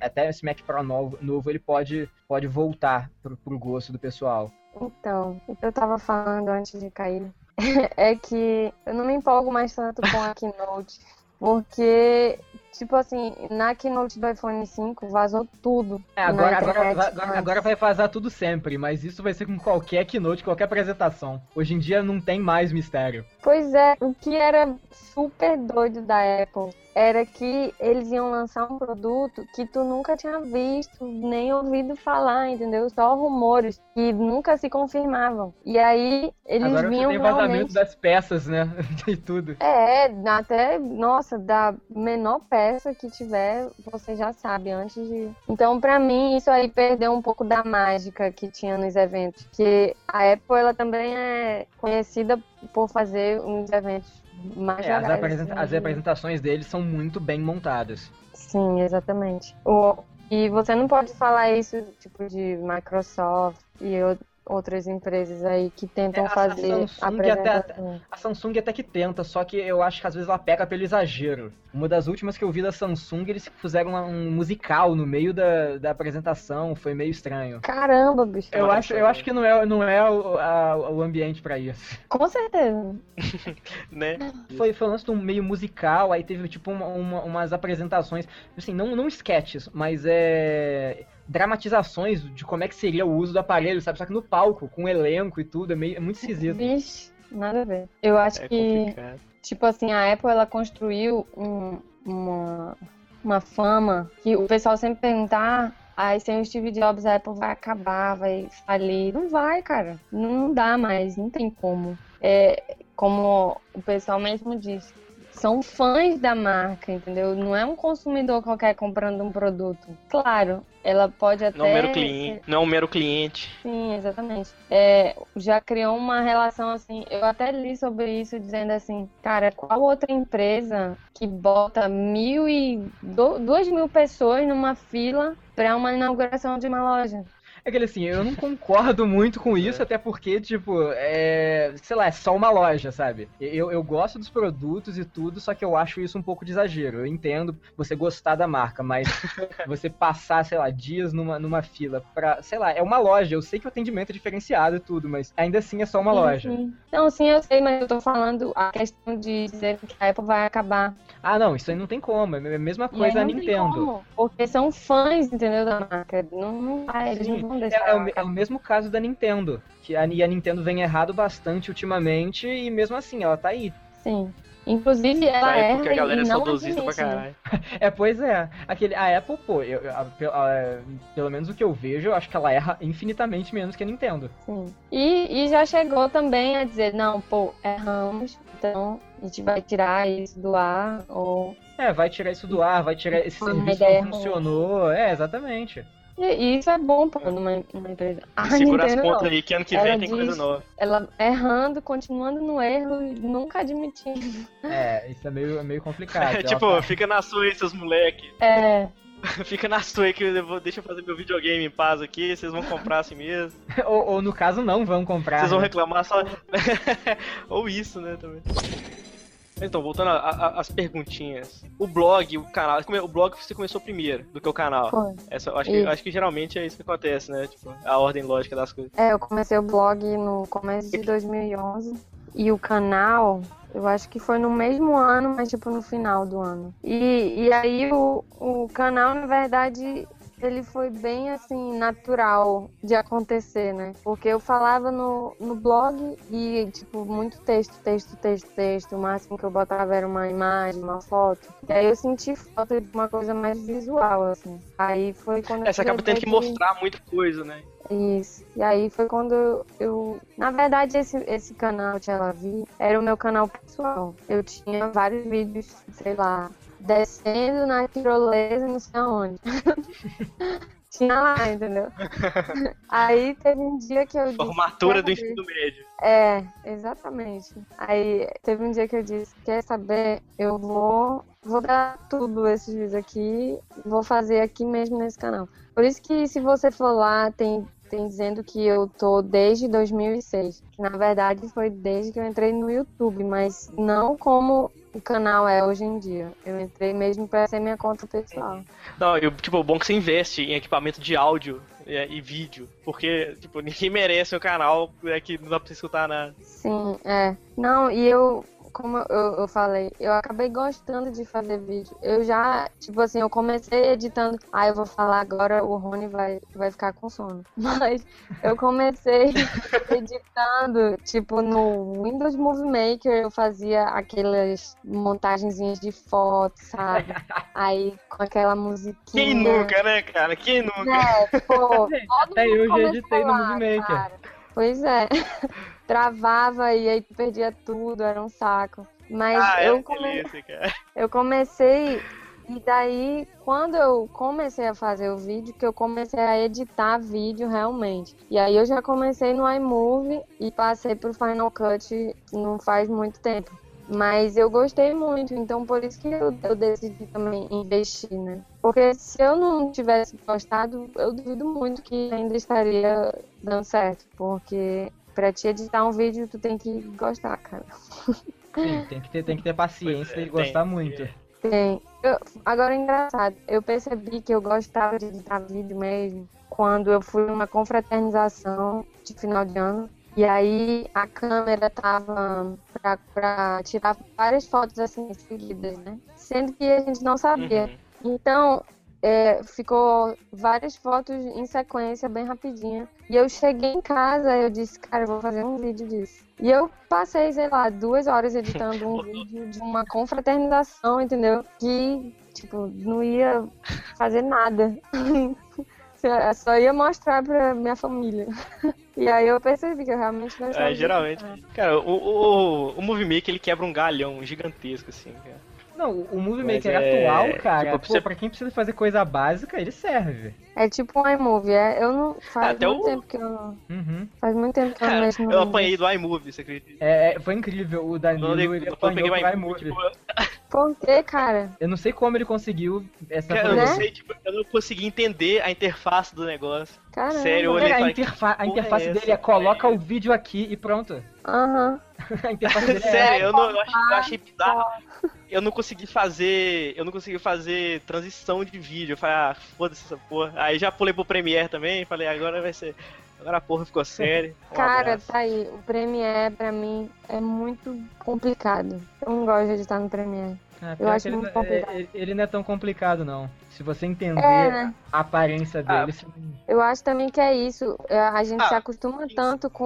até esse Mac Pro novo, novo ele pode, pode voltar pro, pro gosto do pessoal. Então, o que eu tava falando antes de cair é que eu não me empolgo mais tanto com a Keynote, porque, tipo assim, na Keynote do iPhone 5 vazou tudo. É, agora, agora, agora, antes. agora vai vazar tudo sempre, mas isso vai ser com qualquer keynote, qualquer apresentação. Hoje em dia não tem mais mistério. Pois é, o que era super doido da Apple era que eles iam lançar um produto que tu nunca tinha visto, nem ouvido falar, entendeu? Só rumores que nunca se confirmavam. E aí eles agora vinham tem vazamento realmente das peças, né? E tudo. É, até, nossa, da menor peça que tiver, você já sabe antes de. Então, pra mim, isso aí perdeu um pouco da mágica que tinha nos eventos. Que a Apple, ela também é conhecida por fazer uns eventos mais É, as, legais, apresenta- né? as apresentações deles são muito bem montadas. Sim, exatamente. O... E você não pode falar isso, tipo, de Microsoft e, o- outras empresas aí que tentam É, a fazer Samsung até-. A Samsung até que tenta, só que eu acho que às vezes ela pega pelo exagero. Uma das últimas que eu vi da Samsung, eles fizeram um musical no meio da, da apresentação, foi meio estranho. Caramba, bicho. Eu acho, eu acho que não é, não é o, a- o ambiente pra isso. Com certeza. Né? Foi, foi um lance de um meio musical, aí teve tipo uma- uma- umas apresentações, assim, não, não sketches, mas é. Dramatizações de como é que seria o uso do aparelho, sabe? Só que no palco, com elenco e tudo, é, meio, é muito esquisito. Vixe, nada a ver. Eu acho É que, complicado. tipo assim, a Apple ela construiu um- uma, uma fama que o pessoal sempre pergunta, ah, aí sem o Steve Jobs a Apple vai acabar, vai falir. Não vai, cara. Não dá mais, não tem como. É, como o pessoal mesmo disse, são fãs da marca, entendeu? Não é um consumidor qualquer comprando um produto. Claro, ela pode até. Não é um mero cliente. Não é um mero cliente. Sim, exatamente. É, já criou uma relação assim. Eu até li sobre isso, dizendo assim, cara, qual outra empresa que bota mil e do- duas mil pessoas numa fila para uma inauguração de uma loja? É aquele assim, eu não concordo muito com isso, até porque, tipo, é. Sei lá, é só uma loja, sabe? Eu, eu gosto dos produtos e tudo, só que eu acho isso um pouco de exagero. Eu entendo você gostar da marca, mas você passar, sei lá, dias numa, numa fila pra. Sei lá, é uma loja. Eu sei que o atendimento é diferenciado e tudo, mas ainda assim é só uma Sim, loja. sim. Não, sim, eu sei, mas eu tô falando a questão de dizer que a Apple vai acabar. Ah, não, isso aí não tem como. É a mesma coisa a não tem Nintendo. como, porque são fãs, entendeu, da marca. Não, não vai, eles não Sim, deixar. É, é o, é o mesmo caso da Nintendo. Que a, e a Nintendo vem errado bastante ultimamente, e mesmo assim, ela tá aí. Sim. Inclusive, ela erra época a galera e é saudosista pra né? caralho. É, pois é. Aquele, a Apple, pô, eu- a- a- pelo menos o que eu vejo, eu acho que ela erra infinitamente menos que a Nintendo. Sim. E, e já chegou também a dizer, não, pô, erramos, então a gente vai tirar isso do ar, ou... É, vai tirar isso do ar, vai tirar esse Uma serviço não ruim. funcionou. É, exatamente. E, isso é bom, pô, numa, numa empresa. A Segura as Nintendo pontas não. aí que ano que Ela vem tem coisa nova. Ela errando, continuando no erro e nunca admitindo. É, isso é meio, é meio complicado. Ela tipo, tá- fica na sua aí, seus moleque. É, Fica na sua aí que eu vou, deixa eu fazer meu videogame em paz aqui, vocês vão comprar assim mesmo. ou, ou no caso, não vão comprar. Vocês vão né? reclamar só. Ou isso, né, também. Então, voltando às perguntinhas. O blog, o canal. O blog você começou primeiro do que o canal. foi. Essa, acho, que, acho que geralmente é isso que acontece, né? Tipo, a ordem lógica das coisas. É, eu comecei o blog no começo de 2011 e o canal, eu acho que foi no mesmo ano, mas tipo no final do ano. E, e aí o, o canal, na verdade, ele foi bem assim, natural de acontecer, né? Porque eu falava no, no blog e, tipo, muito texto, texto, texto, texto. O máximo que eu botava era uma imagem, uma foto. E aí eu senti falta de uma coisa mais visual, assim. Aí foi quando eu É, você acaba tendo que mostrar muita coisa, né? isso. E aí foi quando eu. na verdade, esse, esse canal Tia Vi era o meu canal pessoal. Eu tinha vários vídeos, sei lá, descendo na tirolesa, não sei aonde. tinha lá, entendeu? aí teve um dia que eu disse. Formatura do "Quer ensino médio. é, exatamente. Aí teve um dia que eu disse, quer saber? Eu vou, vou dar tudo esses vídeos aqui, vou fazer aqui mesmo nesse canal. Por isso que se você for lá, tem, tem dizendo que eu tô desde 2006. Que na verdade foi desde que eu entrei no YouTube, mas não como o canal é hoje em dia. Eu entrei mesmo pra ser minha conta pessoal. Não, e, tipo, o bom é que você investe em equipamento de áudio é, e vídeo. Porque, tipo, ninguém merece um canal é, que não dá pra você escutar nada. Sim, é. Não, e eu, como eu, eu falei, eu acabei gostando de fazer vídeo. Eu já, tipo assim, eu comecei editando. Ah, eu vou falar agora, o Rony vai, vai ficar com sono. Mas eu comecei editando, tipo, no Windows Movie Maker, eu fazia aquelas montagenzinhas de fotos, sabe? Aí com aquela musiquinha. Quem nunca, né, cara? Quem nunca? É, pô, todo Até mundo eu já editei no lá, Movie Maker. cara. Pois é. Travava e aí perdia tudo, era um saco. Mas Ah, é eu, come- delícia, eu comecei, e daí, quando eu comecei a fazer o vídeo, que eu comecei a editar vídeo realmente. E aí eu já comecei no iMovie e passei pro Final Cut não faz muito tempo. Mas eu gostei muito, então por isso que eu, eu decidi também investir, né? Porque se eu não tivesse gostado, eu duvido muito que ainda estaria dando certo. Porque pra te editar um vídeo, tu tem que gostar, cara. Sim, tem que ter, tem que ter paciência é, e gostar tem, muito. é. Tem. Eu- agora é engraçado, eu percebi que eu gostava de editar vídeo mesmo quando eu fui numa confraternização de final de ano. E aí a câmera tava pra, pra tirar várias fotos assim seguidas, né? Sendo que a gente não sabia. Uhum. Então, é, ficou várias fotos em sequência, bem rapidinha. E eu cheguei em casa, eu disse, cara, eu vou fazer um vídeo disso. E eu passei, sei lá, duas horas editando um vídeo de uma confraternização, entendeu? Que, tipo, não ia fazer nada. Só ia mostrar pra minha família. E aí eu percebi que eu realmente gostava É, geralmente. cara. Cara, o, o, o Movie Maker ele quebra um galhão gigantesco, assim, cara. Não, o Movie Maker é, atual, cara, tipo, pô, você- pra quem precisa fazer coisa básica, ele serve. É tipo um iMovie, é, eu não. Faz Até muito o- tempo que eu não. Uhum. Faz muito tempo que eu não mexo no eu apanhei do iMovie, você acredita? É, é, foi incrível, o Danilo, eu, ele apanhou o pro iMovie, iMovie. tipo, Por quê, cara? Eu não sei como ele conseguiu essa cara, eu não Né? sei, tipo, eu não consegui entender a interface do negócio. Caramba. Sério, eu olhei Cara, a, interfa a porra interface é dele essa, é coloca o vídeo aqui e pronto. Aham. a interface dele é Sério, eu, não, eu, achei, eu achei bizarro. Eu não consegui fazer. Eu não consegui fazer transição de vídeo. Eu falei, ah, foda-se essa porra. Aí já pulei pro Premiere também, falei, agora vai ser. Agora a porra ficou séria. Um Cara, abraço. tá aí. O Premiere, pra mim, é muito complicado. Eu não gosto de editar no Premiere. Ah, Eu acho que ele, muito não- complicado. ele- ele não é tão complicado, não. Se você entender É, né? a aparência Ah, dele, sim. Eu acho também que é isso. É, A gente Ah, se acostuma tanto com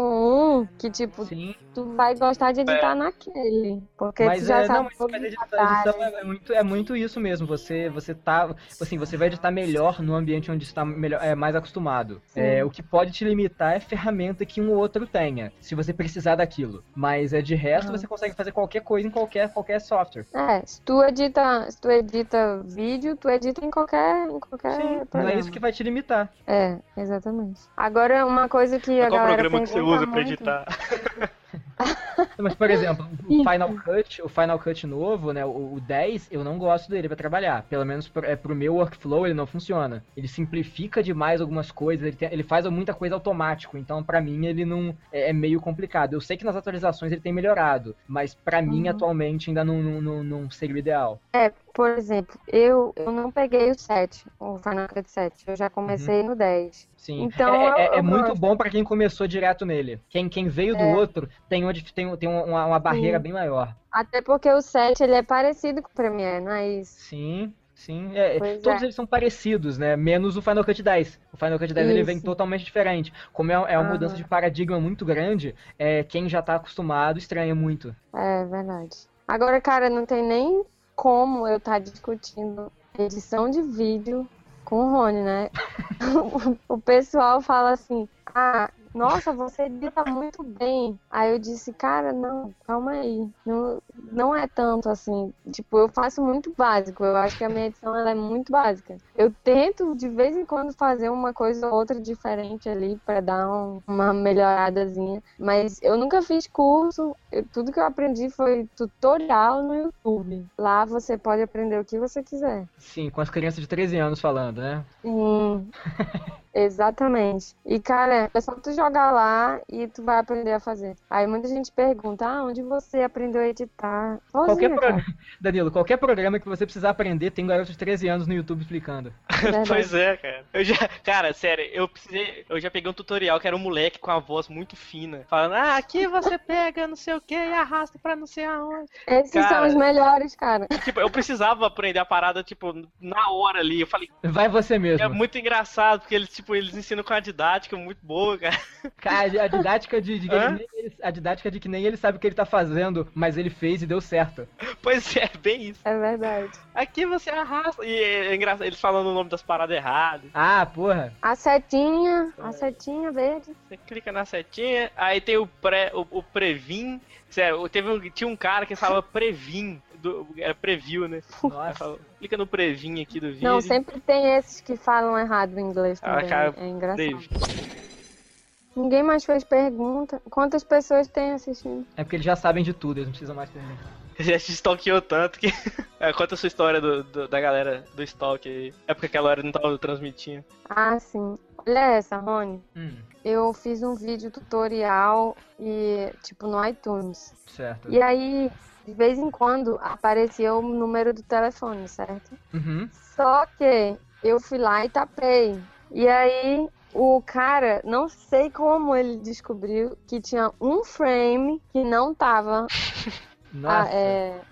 um que, tipo, sim. tu vai gostar de editar naquele. Porque Mas tu já é, sabe não, mas, todos mas os edição, é, é muito, é muito isso mesmo. Você, você tá, assim, você vai editar melhor no ambiente onde está melhor, é, mais acostumado. É, o que pode te limitar é ferramenta que um ou outro tenha, se você precisar daquilo. Mas é de resto, Aham. você consegue fazer qualquer coisa em qualquer, qualquer software. É, se tu edita, se tu edita vídeo, tu edita em qualquer, em qualquer Sim, não é isso que vai te limitar. É, exatamente. Agora, uma coisa que Mas a Qual galera programa que você usa pra muito- editar? Mas, por exemplo, o. Final Cut, o Final Cut novo, né, o, o 10, eu não gosto dele pra trabalhar. Pelo menos pro, é, pro meu workflow ele não funciona. Ele simplifica demais algumas coisas, ele, tem- ele faz muita coisa automático, então pra mim ele não é, é meio complicado. Eu sei que nas atualizações ele tem melhorado, mas pra mim Uhum. atualmente ainda não, não, não, não seria o ideal. É, por exemplo, eu, eu não peguei o 7, o Final Cut 7. Eu já comecei no 10. Sim. Então, é, é- eu- é eu muito bom pra quem começou direto nele. Quem, quem veio do É. outro tem, onde, tem, tem uma, uma barreira Sim. bem maior. Até porque o 7 ele é parecido com o Premiere, não é isso? Sim, sim. É, Pois todos é. eles são parecidos, né? Menos o Final Cut 10. O Final Cut 10 ele vem totalmente diferente. Como é, é uma mudança Aham. de paradigma muito grande, é, quem já tá acostumado estranha muito. É verdade. Agora, cara, não tem nem como eu estar discutindo edição de vídeo com o Rony, né? o pessoal fala assim: ah, nossa, você edita muito bem. Aí eu disse, cara, não, calma aí. Não, não é tanto assim. Tipo, eu faço muito básico. Eu acho que a minha edição ela é muito básica. Eu tento de vez em quando fazer uma coisa ou outra diferente ali pra dar um- uma melhoradazinha. Mas eu nunca fiz curso. Eu- tudo que eu aprendi foi tutorial no YouTube. Lá você pode aprender o que você quiser. Sim, com as crianças de 13 anos falando, né? Sim, exatamente. E, cara, é só tu jogar lá e tu vai aprender a fazer. Aí muita gente pergunta, ah, onde você aprendeu a editar? Qualquer Sozinha, cara. programa, Danilo, qualquer programa que você precisar aprender, tem garotos de 13 anos no YouTube explicando. Pois é, cara. Eu já, cara, sério, eu precisei, eu já peguei um tutorial que era um moleque com a voz muito fina, falando: "Ah, aqui você pega não sei o que e arrasta pra não sei aonde". Esses são Cara. os melhores, cara. Tipo, eu precisava aprender a parada tipo na hora ali. Eu falei: Vai você "É mesmo. muito engraçado porque eles tipo, eles ensinam com a didática muito boa, cara". Cara, a didática de, de que nem ele- a didática de que nem ele sabe o que ele tá fazendo, mas ele fez e deu certo. Pois é, bem isso. É verdade. Aqui você arrasta e é engraçado eles falando o nome das paradas erradas. Ah, porra. A setinha, a setinha verde. Você clica na setinha, aí tem o pré, o, o previm. Sério, teve um, tinha um cara que falava previm, do, era preview, né? Clica no previm aqui do vídeo. Não, sempre tem esses que falam errado o inglês Ah, também. cara, é engraçado. Dave. Ninguém mais fez pergunta. Quantas pessoas tem assistindo? É porque eles já sabem de tudo, eles não precisam mais perguntar. Já te stalkeou tanto que. É, conta a sua história do, do- da galera do stalk aí. É porque aquela hora não tava transmitindo. Ah, sim. Olha essa, Rony. Hum, Eu fiz um vídeo tutorial e, tipo, no iTunes. certo. E aí, de vez em quando, aparecia o número do telefone, certo? Uhum. Só que eu fui lá e tapei. E aí, o cara, não sei como ele descobriu que tinha um frame que não tava. Nossa. ah, é,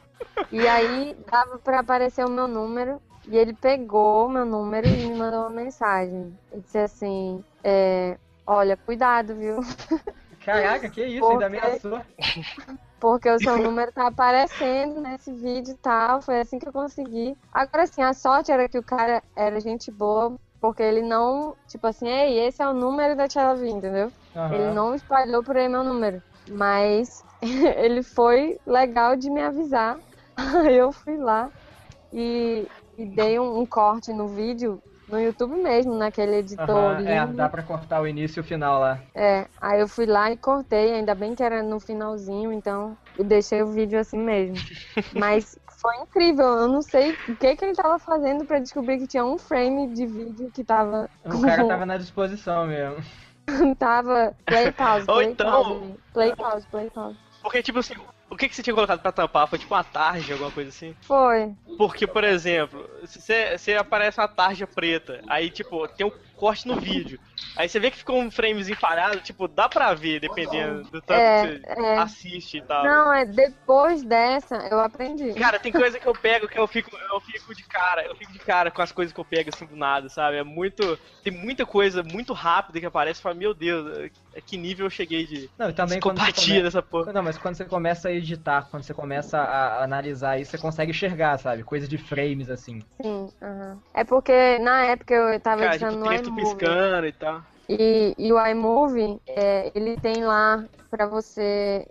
E aí, dava pra aparecer o meu número. E ele pegou o meu número e me mandou uma mensagem. Ele disse assim: é, Olha, cuidado, viu? Caraca, que isso, Por ainda ameaçou. Porque o seu número tá aparecendo nesse vídeo e tal. Foi assim que eu consegui. Agora sim, a sorte era que o cara era gente boa, porque ele não, tipo assim, ei, esse é o número da Tia Lavi, entendeu? Aham. Ele não espalhou por aí meu número. Mas ele foi legal de me avisar. Eu fui lá e, e dei um, um corte no vídeo. No YouTube mesmo, naquele editor Aham, é, dá pra cortar o início e o final lá. É, aí eu fui lá e cortei, ainda bem que era no finalzinho, então eu deixei o vídeo assim mesmo. Mas foi incrível, eu não sei o que, que ele tava fazendo pra descobrir que tinha um frame de vídeo que tava. O cara tava na disposição mesmo. tava play pause, Ou play então- pause, play pause, play pause. Porque, tipo assim, o que, que você tinha colocado pra tampar? Foi tipo uma tarja, alguma coisa assim? Foi. Porque, por exemplo, você aparece uma tarja preta, aí, tipo, tem um corte no vídeo. Aí você vê que ficou um framezinho falhado, tipo, dá pra ver, dependendo do tanto É, que você é. assiste e tal. Não, é depois dessa eu aprendi. Cara, tem coisa que eu pego que eu fico, eu fico de cara, eu fico de cara com as coisas que eu pego assim do nada, sabe? É muito. Tem muita coisa muito rápida que aparece e fala, meu Deus, a que nível eu cheguei de Não, e também quando você dessa porra. Não, mas quando você começa a editar, quando você começa a analisar isso, você consegue enxergar, sabe? Coisa de frames, assim. Sim, aham. É porque na época eu tava Cara, editando tipo, no iMovie. piscando e tal. E, e o iMovie, é, ele tem lá pra você,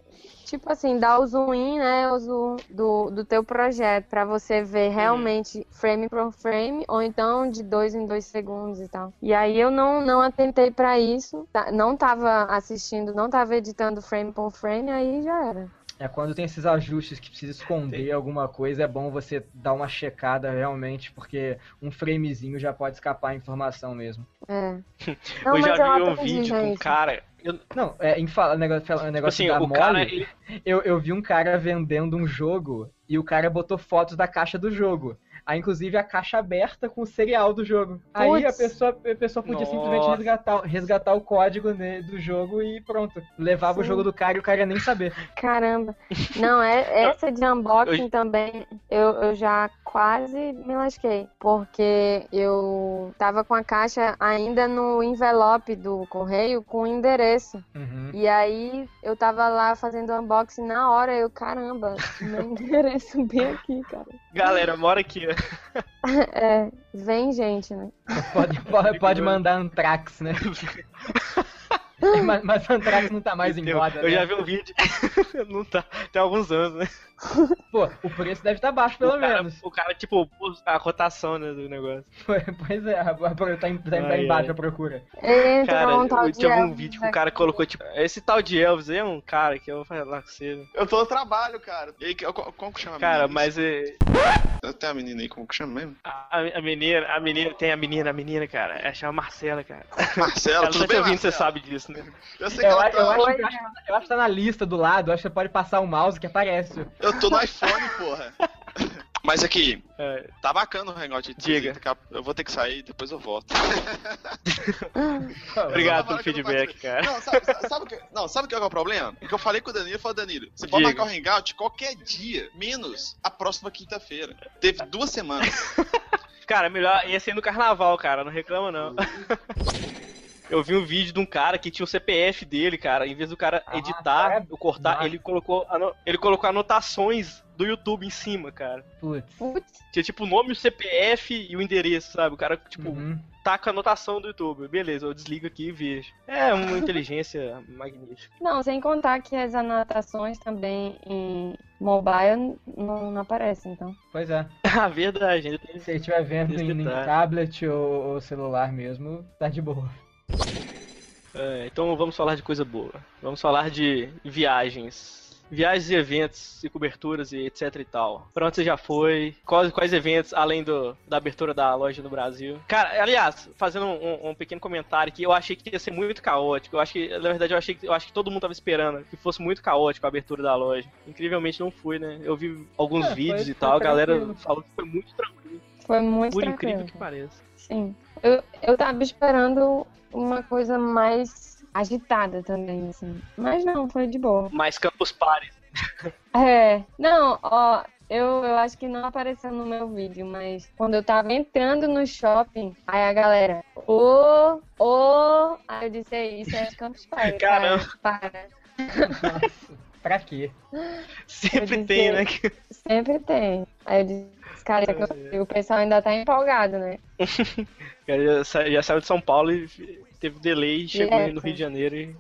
tipo assim, dar o zoom in, né, o zoom do, do teu projeto, pra você ver realmente frame por frame, ou então de dois em dois segundos e tal. E aí eu não, não atentei pra isso, tá- não tava assistindo, não tava editando frame por frame, aí já era. É quando tem esses ajustes que precisa esconder alguma coisa, é bom você dar uma checada realmente, porque um framezinho já pode escapar a informação mesmo. É. Não, eu já vi um vídeo de um cara. Eu, Não, é, em fala, negócio, fala- tipo negócio assim, da o mole, cara, ele, eu, eu vi um cara vendendo um jogo e o cara botou fotos da caixa do jogo. Aí, inclusive, a caixa aberta com o serial do jogo. Aí a pessoa, a pessoa podia simplesmente Nossa. resgatar, resgatar o código né, do jogo e pronto. Levava o Sim. jogo do cara e o cara ia nem saber. Caramba. Não, é, essa de unboxing Eu- também, eu, eu já quase me lasquei. Porque eu tava com a caixa ainda no envelope do correio com o endereço. Uhum. E aí eu tava lá fazendo unboxing na hora, eu, caramba, meu endereço bem aqui, cara. Galera, mora aqui, ó. É, vem gente, né? Pode, pode, pode mandar Antrax, né? mas, mas Antrax não tá mais em moda, eu né? já vi um vídeo. não tá. Tem alguns anos, né? Pô, o preço deve estar baixo, pelo o cara, menos. O cara, tipo, a cotação né, do negócio. Pois é, a- a- tá, em- tá, em- tá Ai, embaixo ai. a procura. Entrou Cara, um tal eu tinha um vídeo que o aqui. cara colocou, tipo, esse tal de Elvis aí é um cara que eu vou falar com você. né? Eu tô no trabalho, cara. E aí, que- como que chama Cara, mas é, Eu tenho a menina aí, como que chama mesmo? a, a menina, a menina, tem a menina, a menina, cara, ela chama Marcela, cara. Marcela, Ela tudo tá bem, ouvindo, você sabe disso, né? Eu sei que Eu, ela eu, tá... acho, eu, acho, eu acho que tá na lista do lado, eu acho que você pode passar o mouse que aparece. Eu tô no iPhone, porra. Mas aqui, É, tá bacana o Hangout. de Diga. Eu vou ter que sair, depois eu volto. obrigado pelo que eu feedback, cara. Não, sabe, o que, não, sabe o que é o problema? Porque eu falei com o Danilo e falei, Danilo, você pode Diga. marcar o Hangout qualquer dia, menos a próxima quinta-feira. Teve duas semanas. Cara, melhor ia ser no carnaval, cara, não reclama não. Eu vi um vídeo de um cara que tinha o CPF dele, cara. Em vez do cara Ah, editar, é? ou cortar, Nossa. ele colocou, ele colocou anotações do YouTube em cima, cara. Putz. Putz, Tinha tipo o nome, o CPF e o endereço, sabe? O cara, tipo, Uhum. tá com a anotação do YouTube. Beleza, eu desligo aqui e vejo. É uma inteligência magnífica. Não, sem contar que as anotações também em mobile não, não aparecem, então. Pois é. Ah, verdade, Se ele estiver vendo em, em tablet ou, ou celular mesmo, tá de boa. É, então vamos falar de coisa boa. Vamos falar de viagens. viagens e eventos e coberturas e etc e tal. Pra onde você já foi? Quais, quais eventos, além do, da abertura da loja no Brasil? Cara, aliás, fazendo um, um pequeno comentário aqui, eu achei que ia ser muito caótico. Eu acho que, na verdade, eu achei que, eu acho que todo mundo tava esperando que fosse muito caótico a abertura da loja. Incrivelmente não foi, né? Eu vi alguns É, vídeos foi e tal, a galera tranquilo. falou que foi muito tranquilo. Foi muito Por tranquilo. incrível que pareça. Sim. Eu, eu tava esperando uma coisa mais agitada também, assim. Mas não, foi de boa. Mais Campus Party. É. Não, ó, eu, eu acho que não apareceu no meu vídeo, mas quando eu tava entrando no shopping, aí a galera, ô, ô, aí eu disse, "Ei, isso é Campus Party. Caramba. Para, para. Nossa, pra quê? Sempre Eu tem, disse- né? Sempre tem. Aí eu disse, cara, é Campus Party." o pessoal ainda tá empolgado, né? Já, já saiu de São Paulo e teve delay e chegou Direto. no Rio de Janeiro e,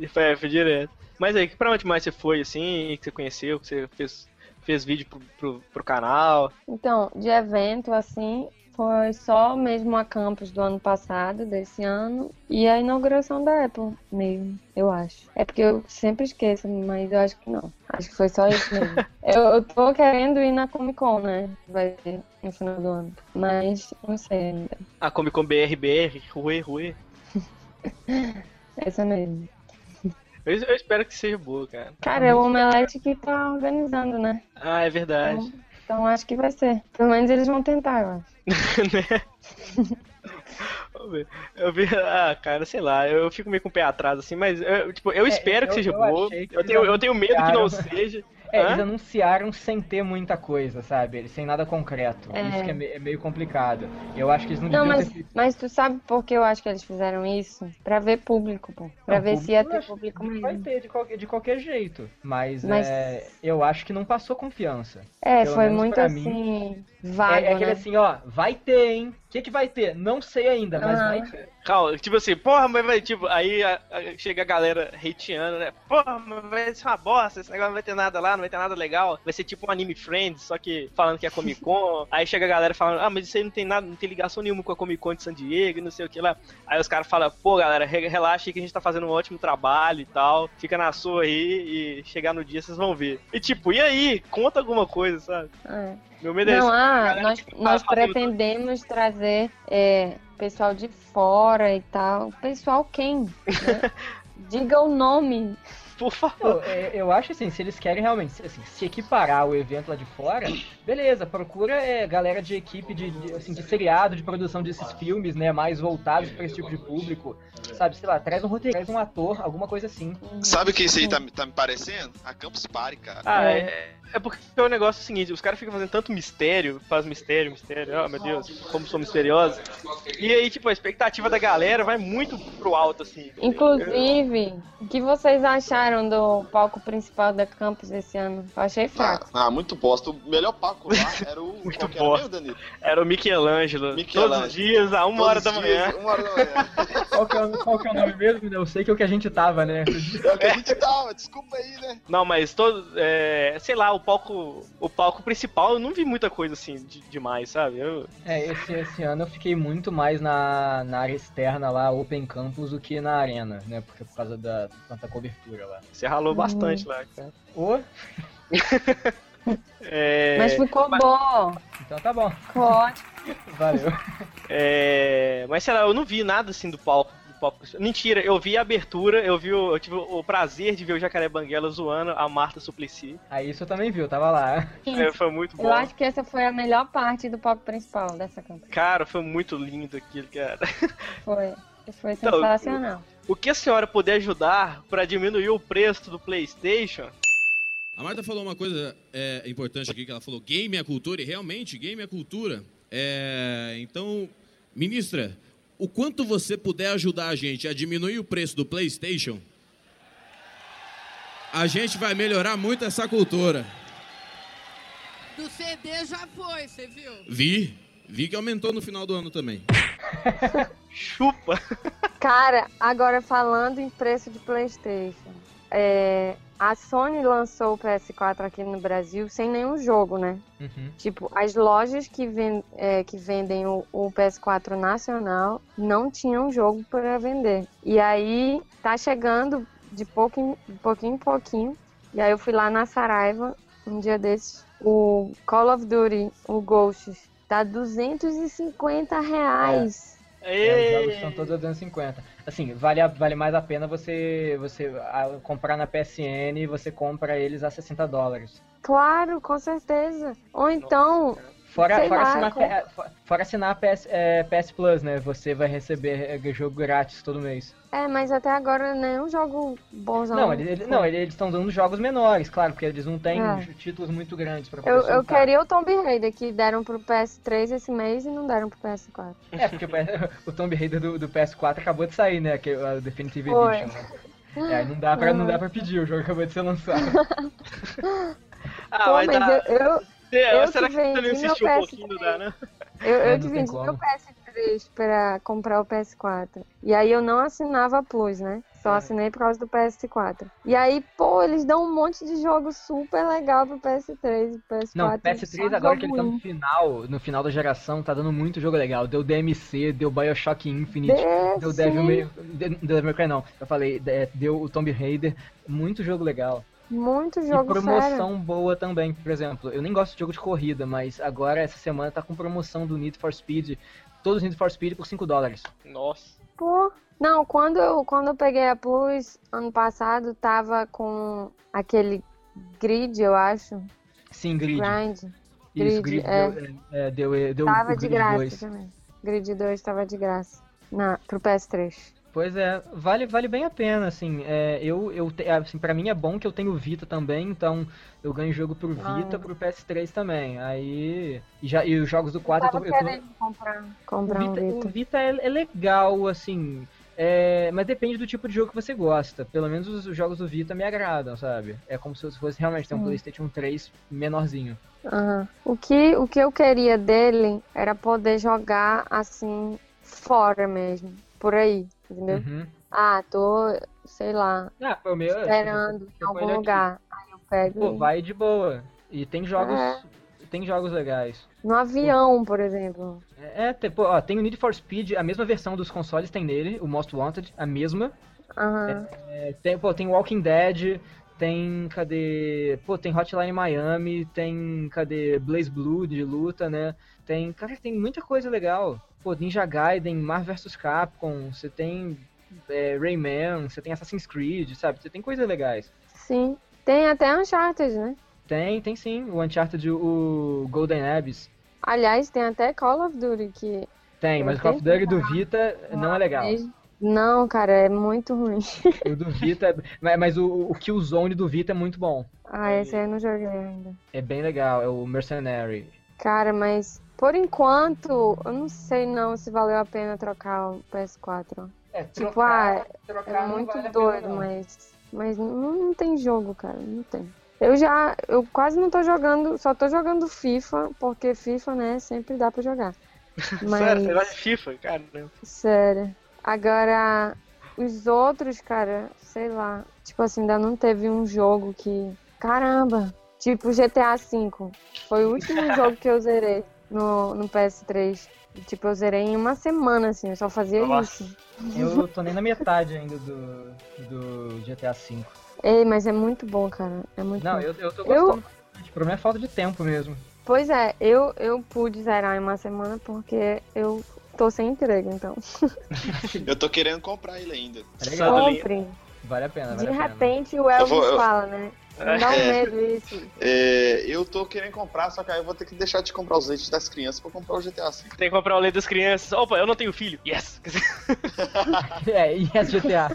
e foi, foi direto. Mas aí, pra onde mais você foi, assim, que você conheceu, que você fez, fez vídeo pro, pro, pro canal? Então, de evento, assim, foi só mesmo a campus do ano passado, desse ano, e a inauguração da Apple mesmo, eu acho. É porque eu sempre esqueço, mas eu acho que não. Acho que foi só isso mesmo. eu, eu tô querendo ir na Comic Con, né? Vai ser no final do ano. Mas não sei ainda. A Comic Con BRBR, Rue, Rue. Essa mesmo. Eu, eu espero que seja boa, cara. Cara, é o Omelete que tá organizando, né? Ah, é verdade. Então acho que vai ser. Pelo menos eles vão tentar, eu acho. né? Eu vi, ah, cara, sei lá, eu fico meio com o pé atrás, assim, mas eu, tipo, eu É, espero que eu- seja eu boa. que Eu tenho, eu tenho medo que não seja. É, Hã? eles anunciaram sem ter muita coisa, sabe? Sem nada concreto. É. Isso que é, me- é meio complicado. Eu acho que eles não, Não, mas, ter mas tu sabe por que eu acho que eles fizeram isso? Pra ver público, pô. Pra Não, ver se ia ter público que Vai mesmo. ter de qualquer, de qualquer jeito. Mas, Mas- é, eu acho que não passou confiança. É, Pelo foi muito pra mim. assim, vago, é, é aquele né? assim, ó, vai ter, hein? O que, que vai ter? Não sei ainda, mas Ah. vai ter. Calma, tipo assim, porra, mas vai, tipo, aí a- a- chega a galera hateando, né? Porra, mas vai ser uma bosta, esse negócio não vai ter nada lá, não vai ter nada legal. Vai ser tipo um anime Friends, só que falando que é Comic Con. aí chega a galera falando, ah, mas isso aí não tem nada, não tem ligação nenhuma com a Comic Con de San Diego e não sei o que lá. Aí os caras falam, pô, galera, re- relaxa aí que a gente tá fazendo um ótimo trabalho e tal. Fica na sua aí e chegar no dia vocês vão ver. E tipo, e aí? Conta alguma coisa, sabe? É. Meu Não, ah, nós, nós tá pretendemos trazer é, pessoal de fora e tal. Pessoal quem? né? Diga o nome. Por favor. Pô, é, eu acho assim, se eles querem realmente assim, se equiparar o evento lá de fora, beleza, procura é, galera de equipe de, de, assim, de seriado, de produção desses filmes, né, mais voltados para esse tipo de público. Sabe, sei lá, traz um roteiro, traz um ator, alguma coisa assim. Sabe o que isso aí tá, tá me parecendo? A Campus Party, cara. Ah, É. é, é porque é o negócio seguinte, os caras ficam fazendo tanto mistério, faz mistério, mistério, oh meu Deus, como sou misterioso. E aí, tipo, a expectativa da galera vai muito pro alto, assim. Inclusive, o que vocês acharam do palco principal da campus esse ano? Eu achei Ah, fraco. ah, muito bosta. O melhor Paco lá era o. Muito qual era bosta. mesmo, Danilo? Era o Michelangelo, Michelangelo. todos os dias, a uma hora da dias, Uma hora da manhã. Qual que, é, o- qual que é o nome mesmo? Eu sei que é o que a gente tava, né? É o que a gente tava, desculpa aí, né? Não, mas todo, é, sei lá, o palco, o palco principal, eu não vi muita coisa assim de, demais, sabe? Eu, É, esse, esse ano eu fiquei muito mais na, na área externa lá, Open Campus, do que na arena, né? Porque por causa da tanta cobertura lá. Você ralou bastante lá, cara. Ô, É, Mas ficou bom. então tá bom, Ficou ótimo. valeu. é, mas sei lá, eu não vi nada assim do palco. do palco. Mentira, eu vi a abertura, eu vi o, eu tive o prazer de ver o Jacaré Banguela zoando a Marta Suplicy. Aí isso eu também viu, tava lá. É, foi muito bom. Eu acho que essa foi a melhor parte do palco principal dessa campus. Cara, foi muito lindo aquilo, cara. Foi. Foi Então, sensacional. O que a senhora puder ajudar pra diminuir o preço do PlayStation? A Marta falou uma coisa é, importante aqui, que ela falou game é cultura, e realmente, game é cultura. É, então, ministra, o quanto você puder ajudar a gente a diminuir o preço do PlayStation, a gente vai melhorar muito essa cultura. Do CD já foi, você viu? Vi, vi que aumentou no final do ano também. Chupa! Cara, agora falando em preço de PlayStation, é, a Sony lançou o PS4 aqui no Brasil sem nenhum jogo, né? Uhum. Tipo, as lojas que, ven- é, que vendem o, o PS4 nacional não tinham jogo para vender. E aí tá chegando de pouquinho, de pouquinho em pouquinho. E aí eu fui lá na Saraiva, um dia desses, o Call of Duty, o Ghosts, tá 250 reais. É, os jogos estão todos a 250. Assim, vale, a- vale mais a pena você, você ah, comprar na PSN e você compra eles a 60 dólares. Claro, com certeza. Ou então, Fora, Sei fora, assinar, fora assinar a PS, é, PS Plus, né? Você vai receber é, jogo grátis todo mês. é, mas até agora nenhum jogo bonzão. Não, ele, ele- não, ele- eles estão dando jogos menores, claro, porque eles não têm É. títulos muito grandes pra Eu, poder eu queria o Tomb Raider, que deram pro PS3 esse mês e não deram pro PS4. É, porque o o Tomb Raider do, do PS4 acabou de sair, né? Que, é o Definitive Foi. Edition. Né? É, aí não dá, pra, não dá pra pedir, o jogo acabou de ser lançado. Ah, Pô, mas mas dá. eu, eu, É, eu será que que você não vendi meu insistiu um pouquinho, dá, né? Eu, É, eu dividi como. meu PS3 pra comprar o PS4. E aí eu não assinava Plus, né? Só É. assinei por causa do PS4. E aí, pô, eles dão um monte de jogo super legal pro PS3 e PS4. Não, só PS3 agora que ele tá no final, no final da geração, tá dando muito jogo legal. Deu DMC, deu Bioshock Infinite, ruim. deu Desse- Devil May, de- Devil May Cry não, eu falei, de- deu o Tomb Raider, muito jogo legal. Muito E jogo promoção sério. boa também, por exemplo, eu nem gosto de jogo de corrida, mas agora essa semana tá com promoção do Need for Speed, todos os Need for Speed por 5 dólares. Nossa. Pô. Não, quando eu, quando eu peguei a Plus ano passado, tava com aquele grid, eu acho. Sim, Grid. Grind. Isso, Grid, Grid é. deu, é, deu, deu Tava o de Grid graça 2. também. Grid 2 tava de graça. Na, pro PS3. Pois é, vale, vale bem a pena, assim, é, eu, eu te- assim, pra mim é bom que eu tenho Vita também, então eu ganho jogo pro Vita, Ah. pro PS3 também, aí, e, já, e os jogos do 4 eu Tava tô, eu tô- querendo comprar, o comprar um Vita, o Vita. Vita é, é legal, assim, é, mas depende do tipo de jogo que você gosta, pelo menos os, os jogos do Vita me agradam, sabe, é como se fosse realmente ter um. Playstation 3 menorzinho. Aham. O, que, o que eu queria dele era poder jogar assim, fora mesmo. Por aí, entendeu? Uhum. Ah, tô, sei lá, Ah, foi o meu, esperando em algum lugar. Aí eu pego Pô, e- vai de boa, e tem jogos, É. tem jogos legais. no avião, por exemplo. É, tem, pô, ó, tem o Need for Speed, a mesma versão dos consoles tem nele, o Most Wanted, a mesma. Aham. É, tem, pô, tem Walking Dead, tem, cadê, pô, tem Hotline Miami, tem, cadê, Blaze Blue de luta, né? Tem, cara, tem muita coisa legal. Pô, Ninja Gaiden, Marvel vs Capcom, você tem é, Rayman, você tem Assassin's Creed, sabe? Você tem coisas legais. Sim. Tem até Uncharted, né? Tem, tem sim, o Uncharted, o Golden Abyss. Aliás, tem até Call of Duty que. Tem, mas o Call of Duty do Vita não é legal. Não, cara, é muito ruim. O do Vita, mas, mas o, o Killzone do Vita é muito bom. Ah, esse aí eu não joguei ainda. É bem legal, é o Mercenary. Cara, mas por enquanto, eu não sei não se valeu a pena trocar o PS4. É, Tipo, ah, É muito doido, mas. Mas não, não tem jogo, cara. Não tem. Eu já. Eu quase não tô jogando. Só tô jogando FIFA, porque FIFA, né, sempre dá pra jogar. Mas. Sério, você gosta de FIFA? Cara, Sério. Agora, os outros, cara, sei lá. Tipo assim, ainda não teve um jogo que. Caramba! Tipo GTA V. Foi o último jogo que eu zerei no, no PS3. Tipo, eu zerei em uma semana, assim, eu só fazia Nossa. isso. Eu tô nem na metade ainda do, do GTA V. Ei, mas é muito bom, cara. É muito Não, bom. eu, eu tô Eu- gostando. bastante. O problema é falta de tempo mesmo. Pois é, eu, eu pude zerar em uma semana porque eu tô sem emprego, então. Eu tô querendo comprar ele ainda. É Compre. Vale a pena, De vale a pena. repente o Elvis vou- eu- fala, né? Não dá um É. medo isso. É, eu tô querendo comprar, só que aí eu vou ter que deixar de comprar os leites das crianças pra comprar o GTA V. tem que comprar o leite das crianças. Opa, eu não tenho filho. Yes! É, e as GTA?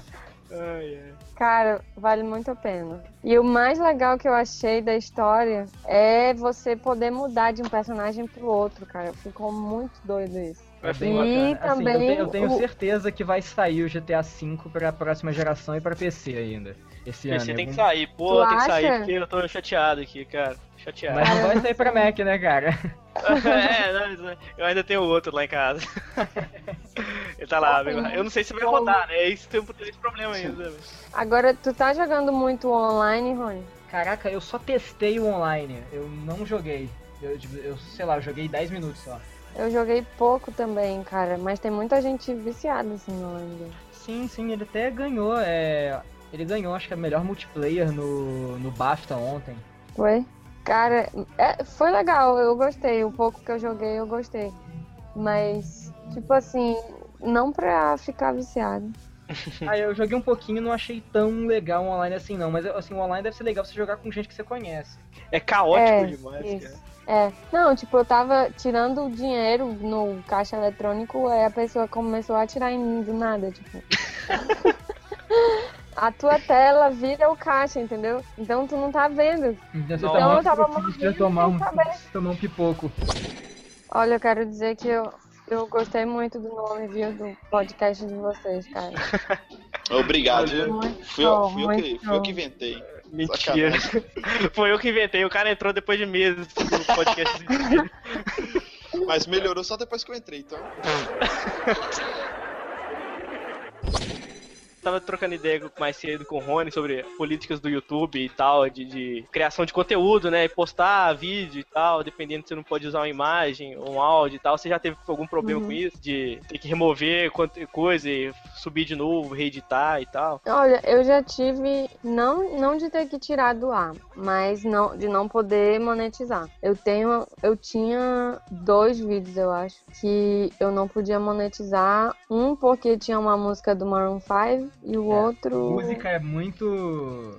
Ai, ai. Cara, vale muito a pena. E o mais legal que eu achei da história é você poder mudar de um personagem pro outro, cara. Ficou muito doido isso. É bem E bacana. Assim, eu também tenho, eu tenho o- certeza que vai sair o GTA V pra próxima geração e pra PC ainda. Esse ano. PC tem em que sair. Pô, Tu tem que sair, acha? porque eu tô chateado aqui, cara. Chateado. Mas não vai sair pra Mac, né, cara? é, não, mas eu ainda tenho outro lá em casa. Ele tá lá, amigo. Eu não sei se vai rodar, né? Isso tem tem esse problema ainda. né? Agora, tu tá jogando muito online, Rony? Caraca, eu só testei o online. Eu não joguei. Eu, eu sei lá, eu joguei 10 minutos só. Eu joguei pouco também, cara, mas tem muita gente viciada assim no online. Sim, sim, ele até ganhou. É... Ele ganhou, acho que, a melhor multiplayer no, no BAFTA ontem. Foi? Cara, é, foi legal, eu gostei. O pouco que eu joguei, eu gostei. Mas, tipo assim, não pra ficar viciado. Aí eu joguei um pouquinho e não achei tão legal o online assim, não. Mas assim, o online deve ser legal você jogar com gente que você conhece. É caótico É, demais, isso. cara. É, não, tipo, eu tava tirando o dinheiro no caixa eletrônico, aí a pessoa começou a atirar em mim do nada, tipo. a tua tela vira o caixa, entendeu? Então tu não tá vendo. Então você Não, tá eu tava morrendo tomar um, tomar um pipoco. Olha, eu quero dizer que eu, eu gostei muito do nome, viu, do podcast de vocês, cara. Obrigado, viu? Muito Fui, eu, fui, eu que, muito fui eu que inventei. Mentira. Foi eu que inventei. O cara entrou depois de meses no podcast. Mas melhorou só depois que eu entrei, então. Tava trocando ideia mais cedo com o Rony sobre políticas do YouTube e tal, de, de criação de conteúdo, né? E postar vídeo e tal, dependendo se você não pode usar uma imagem ou um áudio e tal. Você já teve algum problema Uhum. com isso? De ter que remover coisa e subir de novo, reeditar e tal? Olha, eu já tive, não, não de ter que tirar do ar, mas não, de não poder monetizar. Eu tenho, eu tinha dois vídeos, eu acho, que eu não podia monetizar. Um porque tinha uma música do Maroon 5 e o É, outro Música é muito.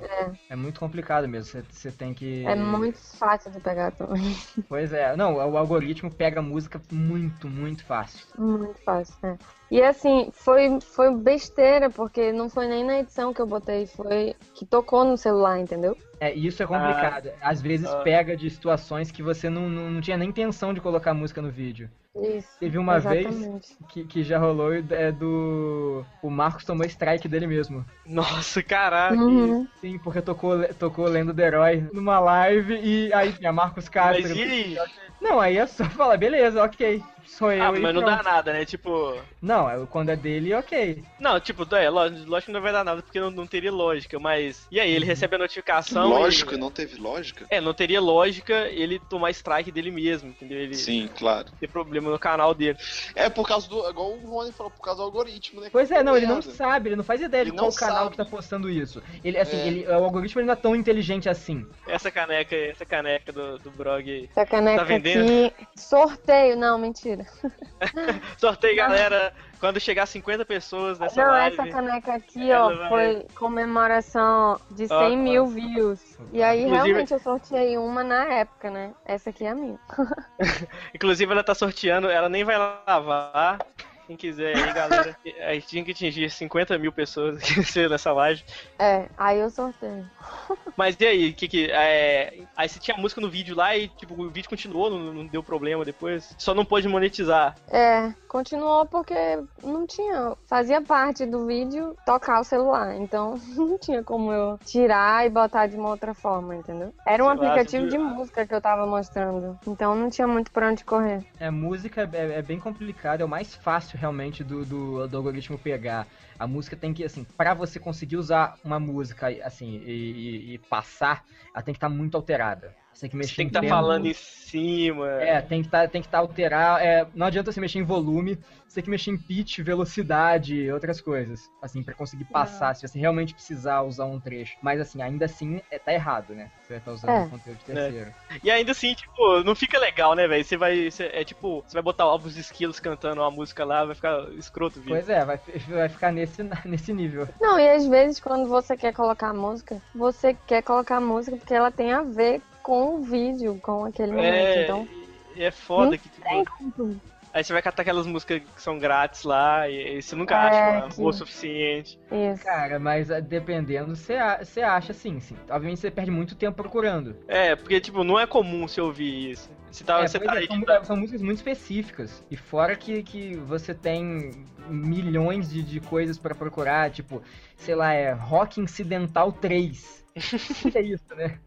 É. muito complicado mesmo. Você, você tem que. é muito fácil de pegar também. Pois é. Não, o algoritmo pega música muito, muito fácil. Muito fácil, né? E assim, foi, foi besteira, porque não foi nem na edição que eu botei, foi que tocou no celular, entendeu? É, e isso é complicado. Às vezes Ah. pega de situações que você não, não, não tinha nem intenção de colocar música no vídeo. Isso. Teve uma vez exatamente. que, que já rolou é do. O Marcos tomou strike dele mesmo. Nossa, caraca. Uhum. Sim, porque tocou, tocou Lendo do Herói numa live e aí tinha Marcos Castro. Mas e aí? Não, aí é só falar, beleza, ok. Sou eu. Ah, e mas não pronto. dá nada, né? Tipo. Não, é- quando é dele, ok. Não, tipo, é, lógico, que não vai dar nada porque não, não teria lógica, mas. E aí, ele recebe a notificação. Lógico, e... não teve lógica? É, não teria lógica ele tomar strike dele mesmo, entendeu? Ele Sim, claro. ter problema no canal dele. É por causa do. Igual o Rony falou, por causa do algoritmo, né? Pois é, não, ele não sabe, ele não faz ideia de Ele qual não canal sabe. que tá postando isso. Ele, assim, É. ele, o algoritmo ele não é tão inteligente assim. Essa caneca, essa caneca do, do Brog aí. Essa caneca Tá vendendo? aqui. Sorteio, não, mentira. Sorteio, galera. Quando chegar 50 pessoas nessa não, live. essa caneca aqui, ó, vai- foi comemoração de 100 Ó, mil views. E aí, Inclusive- realmente, eu sorteei uma na época, né? Essa aqui é a minha. Inclusive, ela tá sorteando, ela nem vai lavar. Quem quiser aí, galera. A gente tinha que atingir 50 mil pessoas nessa live. É, aí eu sorteio. Mas e aí, que que. É... Aí você tinha música no vídeo lá e, tipo, o vídeo continuou, não, não deu problema depois. Só não pôde monetizar. É, continuou porque não tinha. Fazia parte do vídeo tocar o celular. Então não tinha como eu tirar e botar de uma outra forma, entendeu? Era um Sei lá, aplicativo você de música que eu tava mostrando. Então não tinha muito pra onde correr. É, música é, é bem complicado, é o mais fácil realmente do, do, do algoritmo pegar. A música tem que, assim, pra você conseguir usar uma música, assim, e, e- e passar, ela tem que estar muito alterada. Você tem que mexer tem que em estar tempo. falando em cima. É, tem que estar tem que tá alterar. é, não adianta você mexer em volume, você tem que mexer em pitch, velocidade e outras coisas. Assim, pra conseguir passar, se você realmente precisar usar um trecho. Mas assim, ainda assim, é, tá errado, né? Você vai estar usando É. um conteúdo de terceiro. E ainda assim, tipo, não fica legal, né, velho? Você vai. você- é tipo, você vai botar ovos esquilos cantando uma música lá, vai ficar escroto o vídeo. Pois é, vai, vai ficar nesse, nesse nível. Não, e às vezes quando você quer colocar música, você quer colocar música porque ela tem a ver com o vídeo, com aquele momento. É, Então, e é foda Não que, tipo, tem como. aí você vai catar aquelas músicas que são grátis lá e, e você nunca É, acha uma que- boa o suficiente. Isso. Cara, mas ah, dependendo, você acha sim, sim. Obviamente você perde muito tempo procurando. É, porque, tipo, não é comum você ouvir isso. Você tá, É, você tá é, aí, são, tipo, são músicas muito específicas. E fora que, que você tem milhões de, de coisas pra procurar, tipo, sei lá, é Rock Incidental 3. O que é isso, né?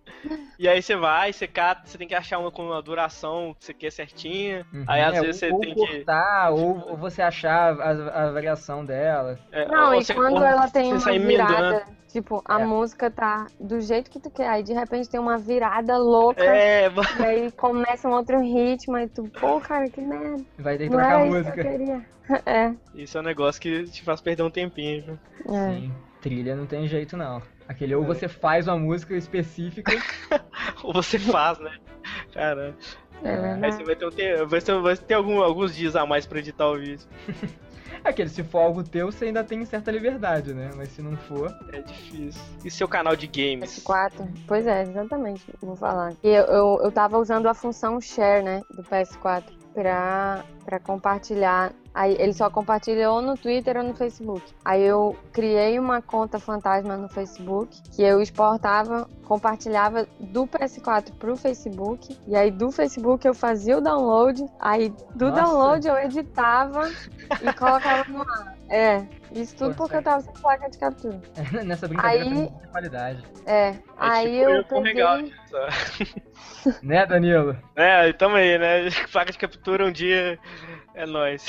E aí você vai, você cata, você tem que achar uma com uma duração que você quer certinha. Uhum. Aí às É, vezes você ou tem que. cortar, ou, ou você achar a, a variação dela. é, Não, e quando ou ela tem uma virada, tipo, a É. música tá do jeito que tu quer, aí de repente tem uma virada louca, É, mano. e aí começa um outro ritmo, aí tu, pô, cara, que merda, Vai ter que trocar a que música. eu queria. É, isso é um negócio que te faz perder um tempinho, viu? é. Sim. trilha não tem jeito não. Aquele ou você faz uma música específica. Ou você faz, né? Cara, É aí você vai ter, um te- vai ter, vai ter algum- alguns dias a mais pra editar o vídeo. Aquele, se for algo teu, você ainda tem certa liberdade, né? Mas se não for. É difícil. E seu canal de games? PS4. Pois é, exatamente. Vou falar. E eu, eu, eu tava usando a função share, né? Do PS4 pra, pra compartilhar. Aí ele só compartilha ou no Twitter ou no Facebook. Aí eu criei uma conta fantasma no Facebook que eu exportava, compartilhava do PS4 pro Facebook. E aí do Facebook eu fazia o download. Aí do Nossa. download eu editava e colocava no ar. É, isso tudo Pô, porque sério. eu tava sem placa de captura. Nessa brincadeira Aí- tem muita qualidade. É, É aí tipo eu com peguei... legal. Né, Danilo? É, tamo aí, né? Placa de captura um dia é nóis.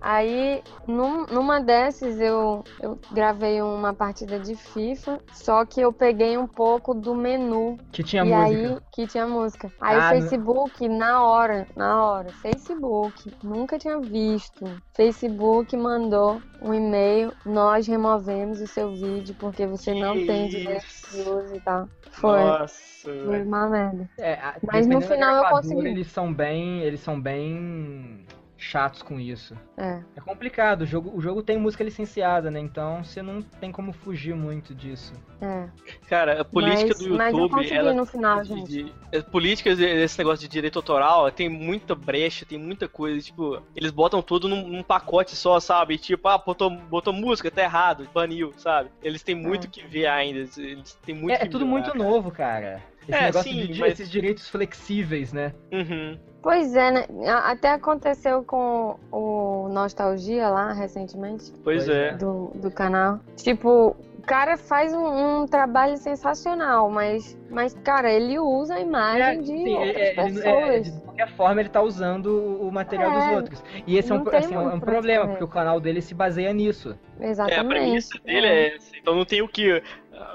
Aí, num- numa dessas, eu, eu gravei uma partida de FIFA, só que eu peguei um pouco do menu. Que tinha e música. aí, que tinha música. Aí Ah, o Facebook, na hora, na hora, Facebook, nunca tinha visto. Facebook mandou um e-mail, nós removemos o seu vídeo porque você não Que tem direito de uso e tal. Foi, Nossa, foi uma merda. É, a- Mas no final eu consegui. Eles são bem. Eles são bem chatos com isso. É. É complicado, o jogo, o jogo tem música licenciada, né? Então você não tem como fugir muito disso. É. Cara, a política mas, do mas eu YouTube, ela no final, de- gente. de- as políticas desse negócio de direito autoral tem muita brecha, tem muita coisa. Tipo, eles botam tudo num, num pacote só, sabe? Tipo, ah, botou, botou música, tá errado, baniu, sabe? Eles têm muito É. que ver ainda. Eles, têm muito É, que é tudo muito cara. novo, cara. Esse É, negócio sim, de mas- esses direitos flexíveis, né? Uhum. Pois é, né? A- Até aconteceu com o Nostalgia lá recentemente, Pois, é. é. do, do canal. Tipo, o cara faz um, um trabalho sensacional, mas, mas, cara, ele usa a imagem de sim, outras é- é- ele- pessoas. é, de qualquer forma ele tá usando o material É, dos outros. E esse é um, assim, é um problema, porque o canal dele se baseia nisso. É, a Exatamente. premissa dele é essa. Então não tem o que,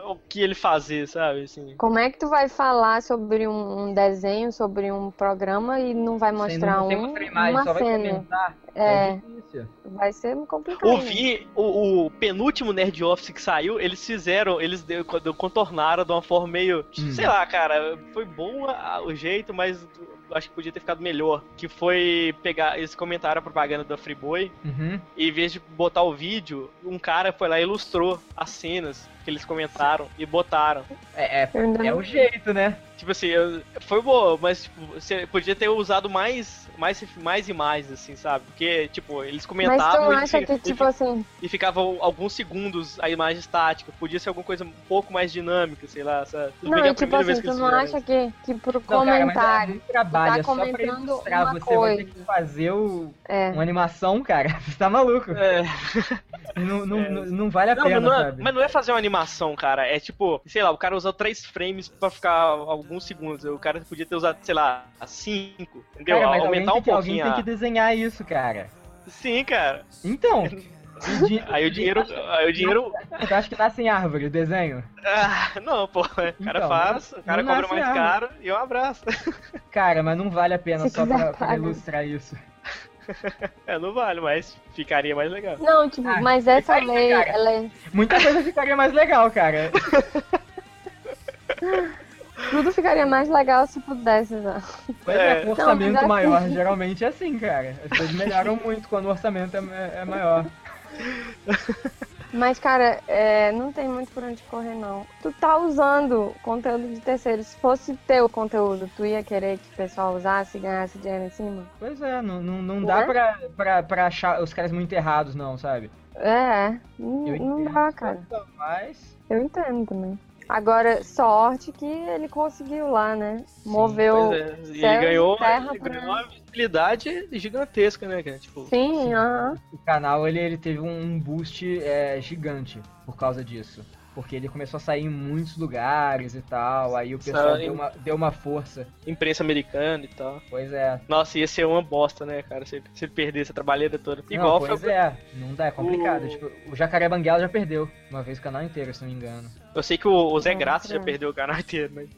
o que ele fazer, sabe? Assim. Como é que tu vai falar sobre um, um desenho, sobre um programa e não vai mostrar sem um, imagem, uma cena? É, É difícil. vai ser complicado. Ouvi o, o penúltimo Nerd Office que saiu, eles fizeram, eles deu- contornaram de uma forma meio. Hum. Sei lá, cara, foi bom a- o jeito, mas acho que podia ter ficado melhor. Que foi pegar. Eles comentaram a propaganda da Friboi, Uhum. e em vez de botar o vídeo, um cara foi lá e ilustrou as cenas que eles comentaram e botaram. É, é, é o jeito, né? Tipo assim, eu- foi boa, mas tipo, você podia ter usado mais, mais, mais imagens, assim, sabe? Porque, tipo, eles Mas comentavam tu e acha fica- que, tipo assim, e ficava alguns segundos a imagem estática. Podia ser alguma coisa um pouco mais dinâmica, sei lá. Sabe? Tudo bem não, que é a e tipo assim, que tu não acha isso. que, que pro Não, cara, mas é comentário muito trabalho, tá é só pra comentando ilustrar. uma Você vai ter coisa. que fazer o, é, uma animação, cara. Você tá maluco. É. Não, não, não, não vale a Não, pena, mas não, é, sabe? mas não é fazer uma animação, cara. É tipo, sei lá, o cara usou três frames pra ficar alguns segundos. O cara podia ter usado, sei lá, cinco. Entendeu? Cara, mas Aumentar tem, um que, alguém pouquinho. tem que desenhar isso, cara. Sim, cara. Então. Aí o dinheiro. Aí o dinheiro. Você acha que nasce em árvore o desenho? Ah, não, pô. O cara Então, faz, o cara cobra mais árvore. caro e um abraço. Cara, mas não vale a pena Se só pra, pra ilustrar isso. É, não vale, mas ficaria mais legal. não, tipo, Ah, mas essa fica aí, lei, cara. ela é, Muita coisa ficaria mais legal, cara. tudo ficaria mais legal se pudesse, já. Pois é, É. com orçamento mas assim- maior, geralmente é assim, cara. As coisas melhoram muito quando o orçamento é, é maior. Mas, cara, é, não tem muito por onde correr, não. Tu tá usando conteúdo de terceiros. Se fosse teu conteúdo, tu ia querer que o pessoal usasse e ganhasse dinheiro em cima? Pois é, não, não, não dá pra, pra, pra achar os caras muito errados, não, sabe? É, não, não dá, cara. Mas. Eu entendo também. Agora, sorte que ele conseguiu lá, né? Moveu. Pois é, e ele ganhou, terra ele pra- ganhou uma visibilidade gigantesca, né, cara? Tipo, Sim, aham. O canal ele, ele teve um boost é, gigante por causa disso. Porque ele começou a sair em muitos lugares e tal. Aí o pessoal Saiu. deu uma, deu uma força. imprensa americana e tal. Pois é. Nossa, ia ser uma bosta, né, cara? Se, se ele perder essa trabalheira toda. Não, Igual pois foi. é. Não dá, é complicado. O- Tipo, o Jacaré Banguela já perdeu. Uma vez o canal inteiro, se não me engano. Eu sei que o, o Zé Graça já perdeu o canal inteiro, mas.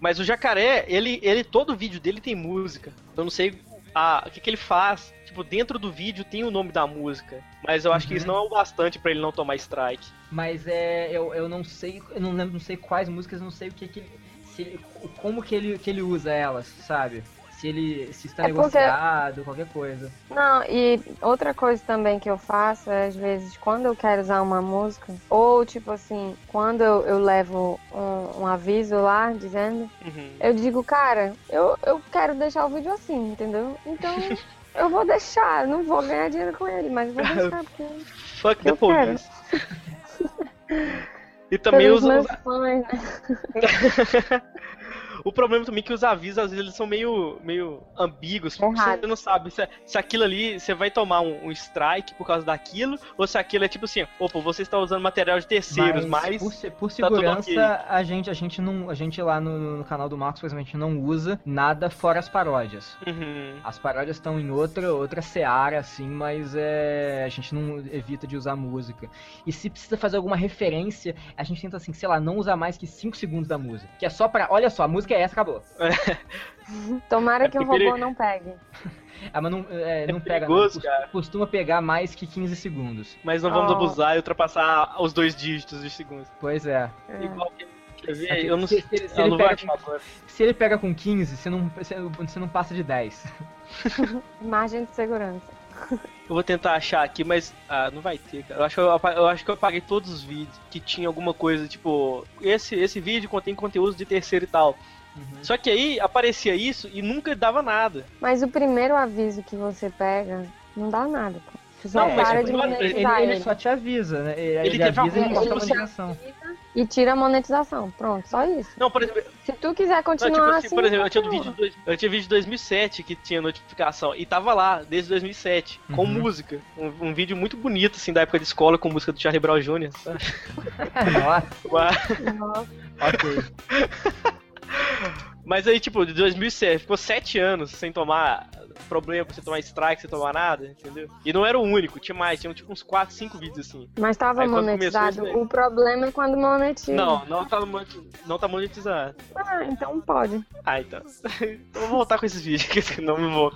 Mas o jacaré, ele, ele, todo vídeo dele tem música. Eu não sei ah, o que, que ele faz? Tipo, dentro do vídeo tem o nome da música. Mas eu acho que isso Uhum. não é o bastante pra ele não tomar strike. Mas é. Eu, eu não sei. Eu não lembro, não sei quais músicas, não sei o que, que ele. Se ele- como que ele, que ele usa elas, sabe? Se ele. Se está É porque- negociado, qualquer coisa. Não, e outra coisa também que eu faço é, às vezes, quando eu quero usar uma música, ou tipo assim, quando eu, eu levo um, um aviso lá dizendo, Uhum. eu digo, cara, eu, eu quero deixar o vídeo assim, entendeu? Então eu vou deixar, não vou ganhar dinheiro com ele, mas vou deixar, porque Fuck the police. E também os, meus os- fãs, né? O problema também é que os avisos às vezes eles são meio, meio ambíguos. porque. Você não sabe se, se aquilo ali você vai tomar um, um strike por causa daquilo, ou se aquilo é tipo assim, opa, você está usando material de terceiros, mas. por, se- por tá segurança, ok. a gente a gente não a gente lá no, no canal do Marcos, por gente não usa nada fora as paródias. Uhum. As paródias estão em outra outra seara assim, mas é a gente não evita de usar música. E se precisa fazer alguma referência, a gente tenta assim, sei lá, não usar mais que 5 segundos da música. Que é só pra, olha só, a música é essa, acabou. Tomara É que o robô ele- não pegue. Ah, mas não, é, não pega, perigoso, não. cara. Costuma pegar mais que 15 segundos. Mas não vamos Oh. abusar e ultrapassar os dois dígitos de segundos. Pois é. É. Igual que. Ver? Aqui, Eu não se- sei. se- se eu ele pega. Se ele pega com 15, você não, você, não passa de 10. Margem de segurança. Eu vou tentar achar aqui, mas ah, não vai ter, cara. Eu acho, que eu, eu acho que eu apaguei todos os vídeos que tinha alguma coisa, tipo, esse, esse vídeo contém conteúdo de terceiro e tal. Só que aí aparecia isso e nunca dava nada. Mas o primeiro aviso que você pega, não dá nada. Você só Não, mas para tipo, de monetizar ele ele. só te avisa, né? Ele, Ele ele avisa e corta a monetização. E tira a monetização. Pronto, só isso. Não, por exemplo, Se tu quiser não, continuar tipo assim, assim. por exemplo, eu tinha, vídeo, de dois- eu tinha vídeo de 2007 que tinha notificação e tava lá desde 2007 com Uhum. música. Um, um vídeo muito bonito, assim, da época de escola com música do Charlie Brown Jr. Nossa, Nossa. ok. Mas aí, tipo, de 2007, ficou sete anos sem tomar problema, sem tomar strike, sem tomar nada, entendeu? E não era o único, tinha mais, tinha tipo uns 4, 5 vídeos assim. Mas tava Aí monetizado. começou O problema é quando monetiza. Não, não tá, não tá monetizado. Ah, então pode. Ah, então. Eu vou voltar com esses vídeos, que não me vou.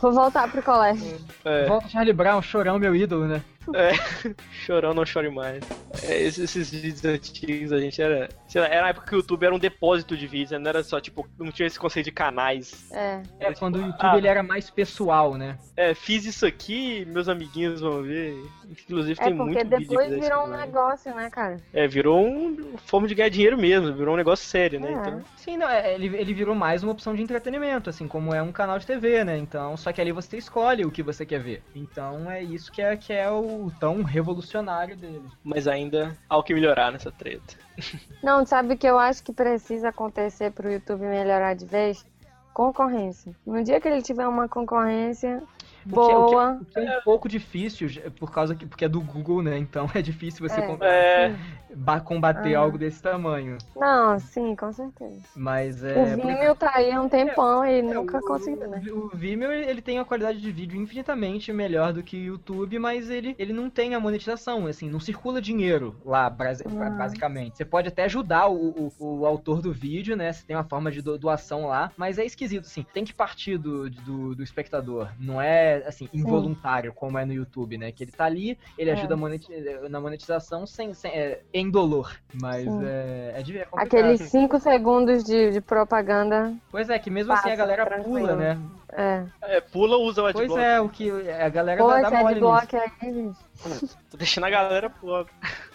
Vou voltar pro colégio. É, Volta Charlie Brown, chorão, meu ídolo, né? chorão, não chore mais. É, esses, esses vídeos antigos, a gente era. sei lá, era a época que o YouTube era um depósito de vídeos, não era só, tipo, não tinha esse conceito de canais. É. É, Era, quando o tipo, YouTube ah, ele era mais pessoal, né? É, fiz isso aqui, meus amiguinhos vão ver. Inclusive É tem porque muito vídeo depois desse virou um negócio, né, cara? É, virou um forma de ganhar dinheiro mesmo, virou um negócio sério, né? É. Então, Sim, não, é, ele, ele virou mais uma opção de entretenimento, assim, como é um canal de TV, né? Então, só que ali você escolhe o que você quer ver. Então é isso que é, que é o tão revolucionário dele. mas ainda há o que melhorar nessa treta. Não, sabe o que eu acho que precisa acontecer pro YouTube melhorar de vez? Concorrência. No dia que ele tiver uma concorrência O que, é- o que- boa. que é um pouco difícil, por causa que porque é do Google, né? Então é difícil você É. com- É, ba- combater Ah. algo desse tamanho. Não, sim, com certeza. Mas é. o Vimeo tá aí há um tempão e É, nunca o- conseguiu, né? O Vimeo ele tem uma qualidade de vídeo infinitamente melhor do que o YouTube, mas ele, ele não tem a monetização, assim, não circula dinheiro lá, basi- Ah. basicamente. Você pode até ajudar o, o, o autor do vídeo, né? Você tem uma forma de do- doação lá, mas é esquisito, assim, tem que partir do, do, do espectador. Não é, assim, involuntário, como é no YouTube, né? Que ele tá ali, ele É. ajuda moneti- na monetização sem, sem, é, em dolor. Mas Sim. é, é, de- é. Aqueles 5 segundos de, de propaganda. Pois é, que mesmo assim a galera tranquilo. pula, né? É. é, pula ou usa o Pois adblock. é, o que a galera Pô, dá, dá mole nisso. adblock aí, bicho. Tô deixando a galera pobre.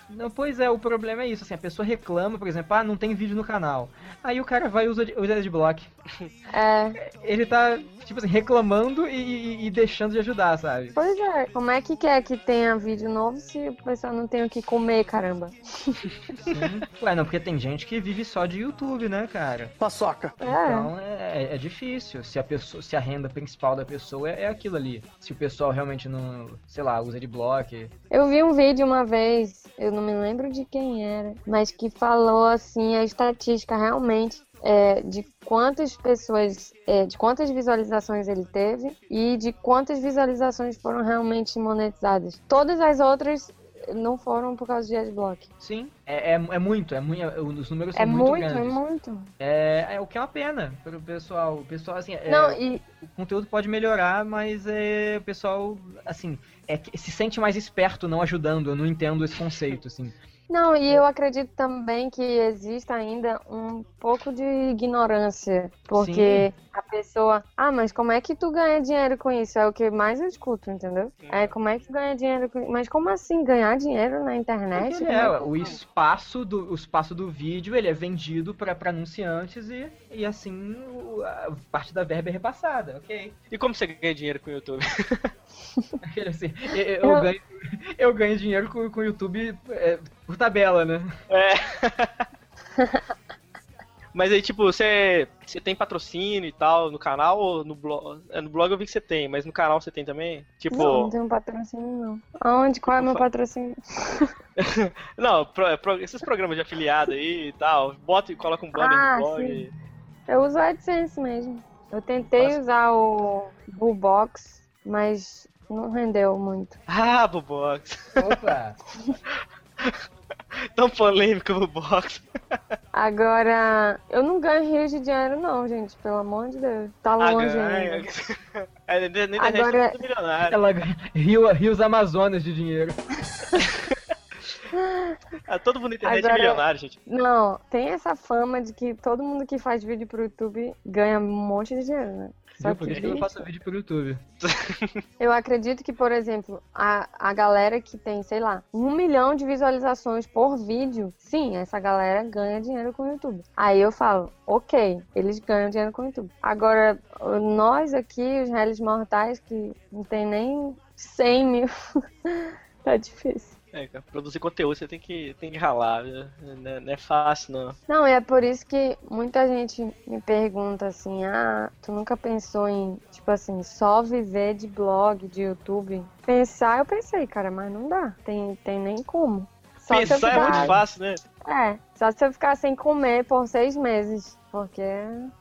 Não, pois é, o problema é isso, assim, a pessoa reclama, por exemplo, ah, não tem vídeo no canal. Aí o cara vai e usa, usa adblock. É. Ele tá, tipo assim, reclamando e, e- e deixando de ajudar, sabe? Pois é. Como é que quer que tenha vídeo novo se o pessoal não tem o que comer, caramba? Sim. Ué, não, porque tem gente que vive só de YouTube, né, cara? Paçoca. É. Então é, é difícil. Se a, pessoa, se a renda principal da pessoa é, é aquilo ali. Se o pessoal realmente não, sei lá, usa adblock. Eu vi um vídeo uma vez, eu não me lembro de quem era, mas que falou assim a estatística realmente é, de quantas pessoas, é, de quantas visualizações ele teve e de quantas visualizações foram realmente monetizadas. Todas as outras não foram por causa de adblock. Sim, é, é, é muito, é muito, é- os números são É muito, muito, é grandes. muito. É, é o que é uma pena pro pessoal. O pessoal, assim, é, Não, e o conteúdo pode melhorar, mas é, o pessoal, assim, é, se sente mais esperto não ajudando. Eu não entendo esse conceito, assim. Não, e eu acredito também que exista ainda um pouco de ignorância, porque a pessoa, ah, mas como é que tu ganha dinheiro com isso? É o que mais eu escuto, entendeu? É como é que tu ganha dinheiro com Mas como assim ganhar dinheiro na internet? Ele é, é o espaço do, o espaço do vídeo ele é vendido para anunciantes e, e assim o- a parte da verba é repassada, ok? E como você ganha dinheiro com o YouTube? Assim, eu, eu Eu- ganho, eu ganho dinheiro com, com o YouTube é, por tabela, né? É. Mas aí, tipo, você, você tem patrocínio e tal no canal ou no blog? É, no blog eu vi que você tem, mas no canal você tem também? Tipo. Não, não tem um patrocínio, não. Aonde? Qual é o meu patrocínio? Não, pro- pro- esses programas de afiliado aí e tal, bota e coloca um banner Ah, no blog. sim. Eu uso o AdSense mesmo. Eu tentei Nossa. usar o Bullbox, mas não rendeu muito. Ah, Bubox. Opa! Tão polêmico o Bubox. Agora, eu não ganho rios de dinheiro não, gente, pelo amor de Deus. Tá Ah, longe ganha. ainda. É, internet Agora- é. Ela ganha rio, rios Amazonas de dinheiro. Ah, todo mundo na internet Agora- é milionário, gente. Não, tem essa fama de que todo mundo que faz vídeo pro YouTube ganha um monte de dinheiro, né? Só Viu? Por isso que eu faço vídeo pro YouTube. Eu acredito que, por exemplo, a, a galera que tem, sei lá, um milhão de visualizações por vídeo, sim, essa galera ganha dinheiro com o YouTube. Aí eu falo, ok, eles ganham dinheiro com o YouTube. Agora, nós aqui, os réis mortais, que não tem nem 100 mil, tá difícil. É, produzir conteúdo você tem que, tem que ralar? Não é, não é fácil, não. Não, é por isso que muita gente me pergunta assim, ah, tu nunca pensou em, tipo assim, só viver de blog, de YouTube? Pensar, eu pensei, cara, mas não dá. Tem, tem nem como. Só Pensar é ficar- muito fácil, né? É, só se eu ficar sem comer por seis meses. Porque,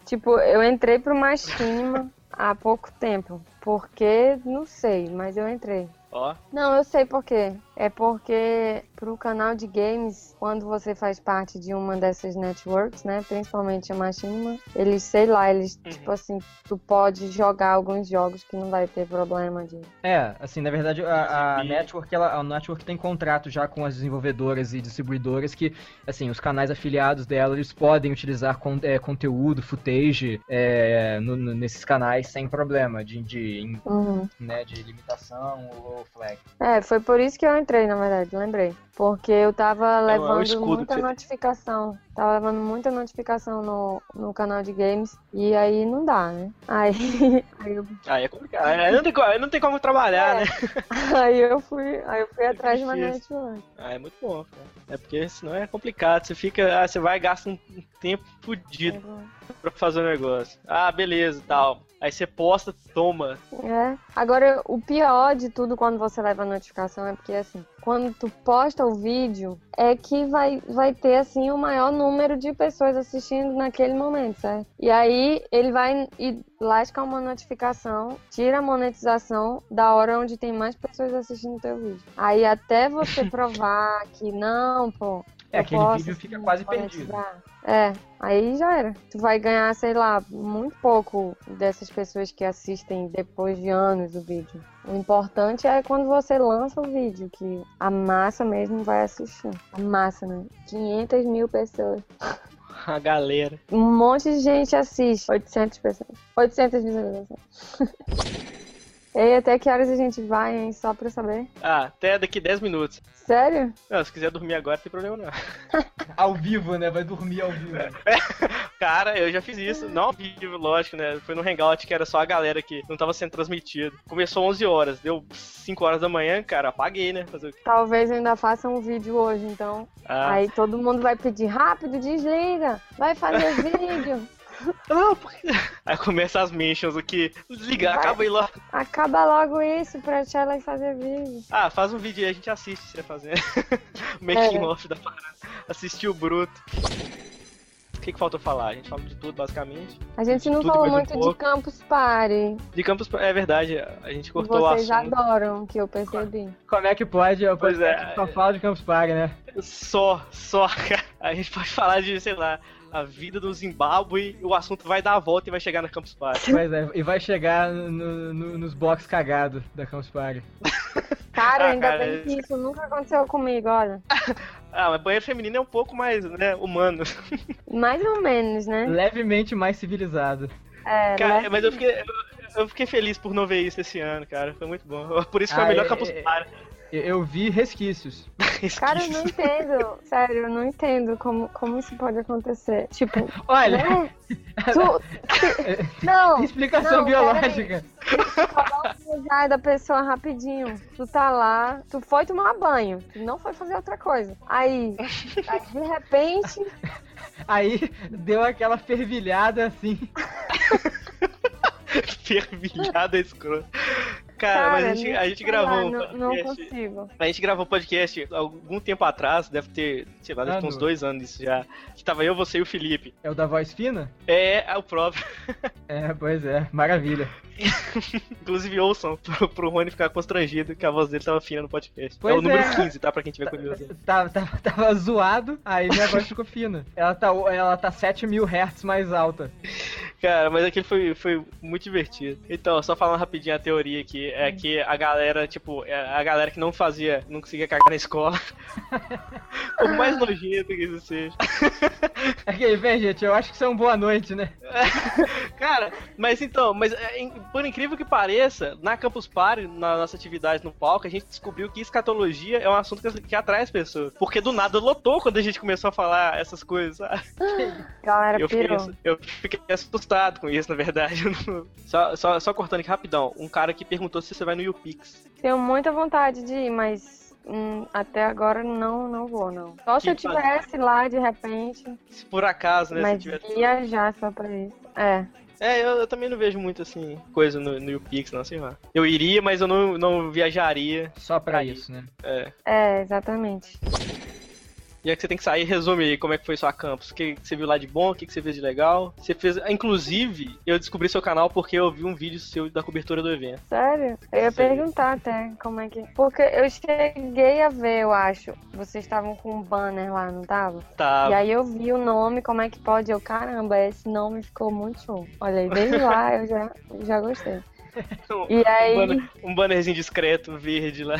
tipo, eu entrei pro mais mínima há pouco tempo. Porque, não sei, mas eu entrei. Ó, Não, eu sei por quê. É porque pro canal de games, quando você faz parte de uma dessas networks, né, principalmente a Machinima, eles, sei lá, eles, Uhum. tipo assim, tu pode jogar alguns jogos que não vai ter problema de... É, assim, na verdade a, a Exibir. network, ela, a network tem contrato já com as desenvolvedoras e distribuidoras que, assim, os canais afiliados dela, eles podem utilizar con- é, conteúdo, footage é, no- no- nesses canais sem problema de, de, Uhum. né, de limitação ou flag. É, foi por isso que eu entrei, na verdade, lembrei. Porque eu tava é levando escudo muita notificação. Tava levando muita notificação no, no canal de games. E aí não dá, né? Aí, aí, eu, aí é complicado. Aí não tem, aí não tem como trabalhar, É. né? aí eu fui, aí eu fui atrás de uma network. Ah, é muito bom, cara. É porque senão é complicado. Você fica. Ah, você vai e gasta um um tempo fudido pra fazer o negócio. Ah, beleza e tal. Aí você posta, toma. É. Agora, o pior de tudo quando você leva a notificação é porque, assim, quando tu posta o vídeo, é que vai, vai ter, assim, o maior número de pessoas assistindo naquele momento, certo? E aí, ele vai e lasca uma notificação, tira a monetização da hora onde tem mais pessoas assistindo o teu vídeo. Aí, até você provar que não, pô, É, aquele posso, vídeo fica quase perdido. É, aí já era. Tu vai ganhar, sei lá, muito pouco dessas pessoas que assistem depois de anos o vídeo. O importante é quando você lança o vídeo, que a massa mesmo vai assistir. A massa, né? 500 mil pessoas. A galera. Um monte de gente assiste. 800 pessoas. 800 visualizações. E até que horas a gente vai, hein? Só pra saber. Ah, até daqui 10 minutos. Sério? Não, se quiser dormir agora, não tem problema não. Ao vivo, né? Vai dormir ao vivo. Cara, eu já fiz isso. Não ao vivo, lógico, né? Foi no Hangout que era só a galera que não tava sendo transmitido. Começou 11 horas, deu 5 horas da manhã, cara, apaguei, né? Fazer o quê? Talvez eu ainda faça um vídeo hoje, então. Ah, Aí todo mundo vai pedir rápido, desliga. Vai fazer vídeo. Não, porque... Aí começa as mentions aqui. Desliga, Vai. acaba aí lá. Acaba logo isso pra Tchela fazer vídeo. Ah, faz um vídeo aí, a gente assiste você fazendo. Making É. off da parada. Assistir o bruto. que, que faltou falar? A gente falou de tudo, basicamente. A gente não Tudo falou mais um muito de. Campus Party. De Campus, é verdade, a gente cortou Vocês o assunto. adoram, que eu percebi. Como é que pode? Eu Pois é. só fala de Campus Party, né? Só, só, cara. A gente pode falar de, sei lá, a vida do Zimbábue, o assunto vai dar a volta e vai chegar na Campus Party. Pois é, e vai chegar no- no- nos blocos cagados da Campus Party. Cara, Ah, ainda cara, bem que isso nunca aconteceu comigo, olha. Ah, mas banheiro feminino é um pouco mais, né, humano. Mais ou menos, né? Levemente mais civilizado. É, Cara, né? mas eu fiquei, eu, eu fiquei feliz por não ver isso esse ano, cara. Foi muito bom. Por isso foi Ah, o melhor é- Campus é- Party. Eu, eu vi resquícios. Cara, eu não entendo. Sério, eu não entendo como, como isso pode acontecer. Tipo, Olha, né? Tu... Não, explicação não, biológica. coloca o lugar da pessoa rapidinho. Tu tá lá, tu foi tomar banho, tu não foi fazer outra coisa. Aí, aí, de repente, Aí deu aquela fervilhada assim. Fervilhada escrota. Cara, cara, mas a gente, a gente gravou um não, não consigo. A gente gravou um podcast algum tempo atrás, deve ter, sei lá, deve ter uns dois anos isso já. Que tava eu, você e o Felipe. É o da voz fina? É, é o próprio. É, pois é, maravilha. Inclusive ouçam pro, pro Rony ficar constrangido que a voz dele tava fina no podcast. Pois é o número é. 15, tá? Pra quem tiver curioso. Tava, tava, tava zoado, aí minha voz ficou fina. Ela tá, ela tá 7 mil hertz mais alta. Cara, mas aquele foi, foi muito divertido. Então, só falando rapidinho a teoria aqui, é que a galera, tipo, é a galera que não fazia, não conseguia cagar na escola. Por mais nojento que isso seja. Aqui, vem, gente, eu acho que isso é uma boa noite, né? Cara, mas então, mas é, in- por incrível que pareça, na Campus Party, na nossa atividade no palco, a gente descobriu que escatologia é um assunto que, que atrai as pessoas. Porque do nada lotou quando a gente começou a falar essas coisas, sabe? Galera, Eu fiquei, eu fiquei assustado com isso, na verdade. Só, só, só cortando aqui rapidão, um cara que perguntou se você vai no YouPix. Tenho muita vontade de ir, mas hum, até agora não, não vou, não. Só se Que eu tivesse lá de repente, Se por acaso, né? mas se tiver... viajar só pra isso. É. É, eu, eu também não vejo muito assim, coisa no, no YouPix, não, sei lá. Eu iria, mas eu não, não viajaria. Só pra Aí. isso, né? É. É, exatamente. Já que você tem que sair, resume aí como é que foi sua campus. O que, você viu lá de bom, o que, que você fez de legal. Você fez. Inclusive, eu descobri seu canal porque eu vi um vídeo seu da cobertura do evento. Sério? Eu ia Sério. perguntar até como é que. Porque eu cheguei a ver, eu acho. Vocês estavam com um banner lá, não tava? Tá. E aí eu vi o nome, como é que pode? Eu, caramba, esse nome ficou muito show. Olha aí, desde lá eu já, já gostei. E Um, aí, banner- um bannerzinho discreto, verde lá.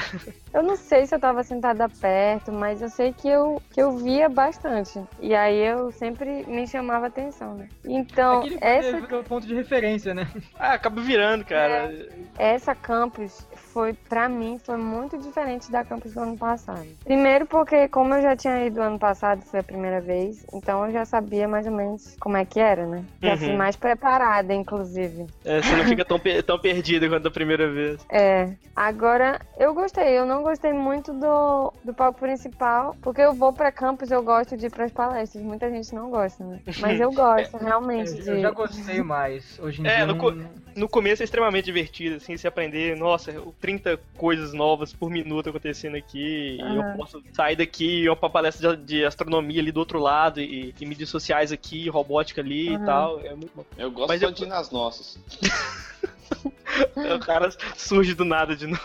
eu não sei se eu tava sentada perto, mas eu sei que eu, que eu via bastante. E aí eu sempre me chamava atenção, né? Então, Aquele essa, é o ponto de referência, né? Ah, acaba virando, cara. essa campus foi, pra mim, foi muito diferente da campus do ano passado. Primeiro porque, como eu já tinha ido ano passado, foi a primeira vez, então eu já sabia mais ou menos como é que era, né? Já Uhum. fui mais preparada, inclusive. É, você não fica tão, pe- tão perdido quanto a primeira vez. É, agora eu gostei, eu não gostei muito do, do palco principal, porque eu vou pra campus, eu gosto de ir pras palestras, muita gente não gosta, né? Mas eu gosto realmente Eu de. já gostei mais. Hoje em É, dia. no não- co- No começo é extremamente divertido, assim, se aprender, nossa, 30 coisas novas por minuto acontecendo aqui, e eu posso sair daqui e ir pra palestra de, de astronomia ali do outro lado, e, e mídias sociais aqui, robótica ali e Aham. tal, é muito bom. Eu gosto Mas eu- de ir nas nossas. o cara surge do nada de novo.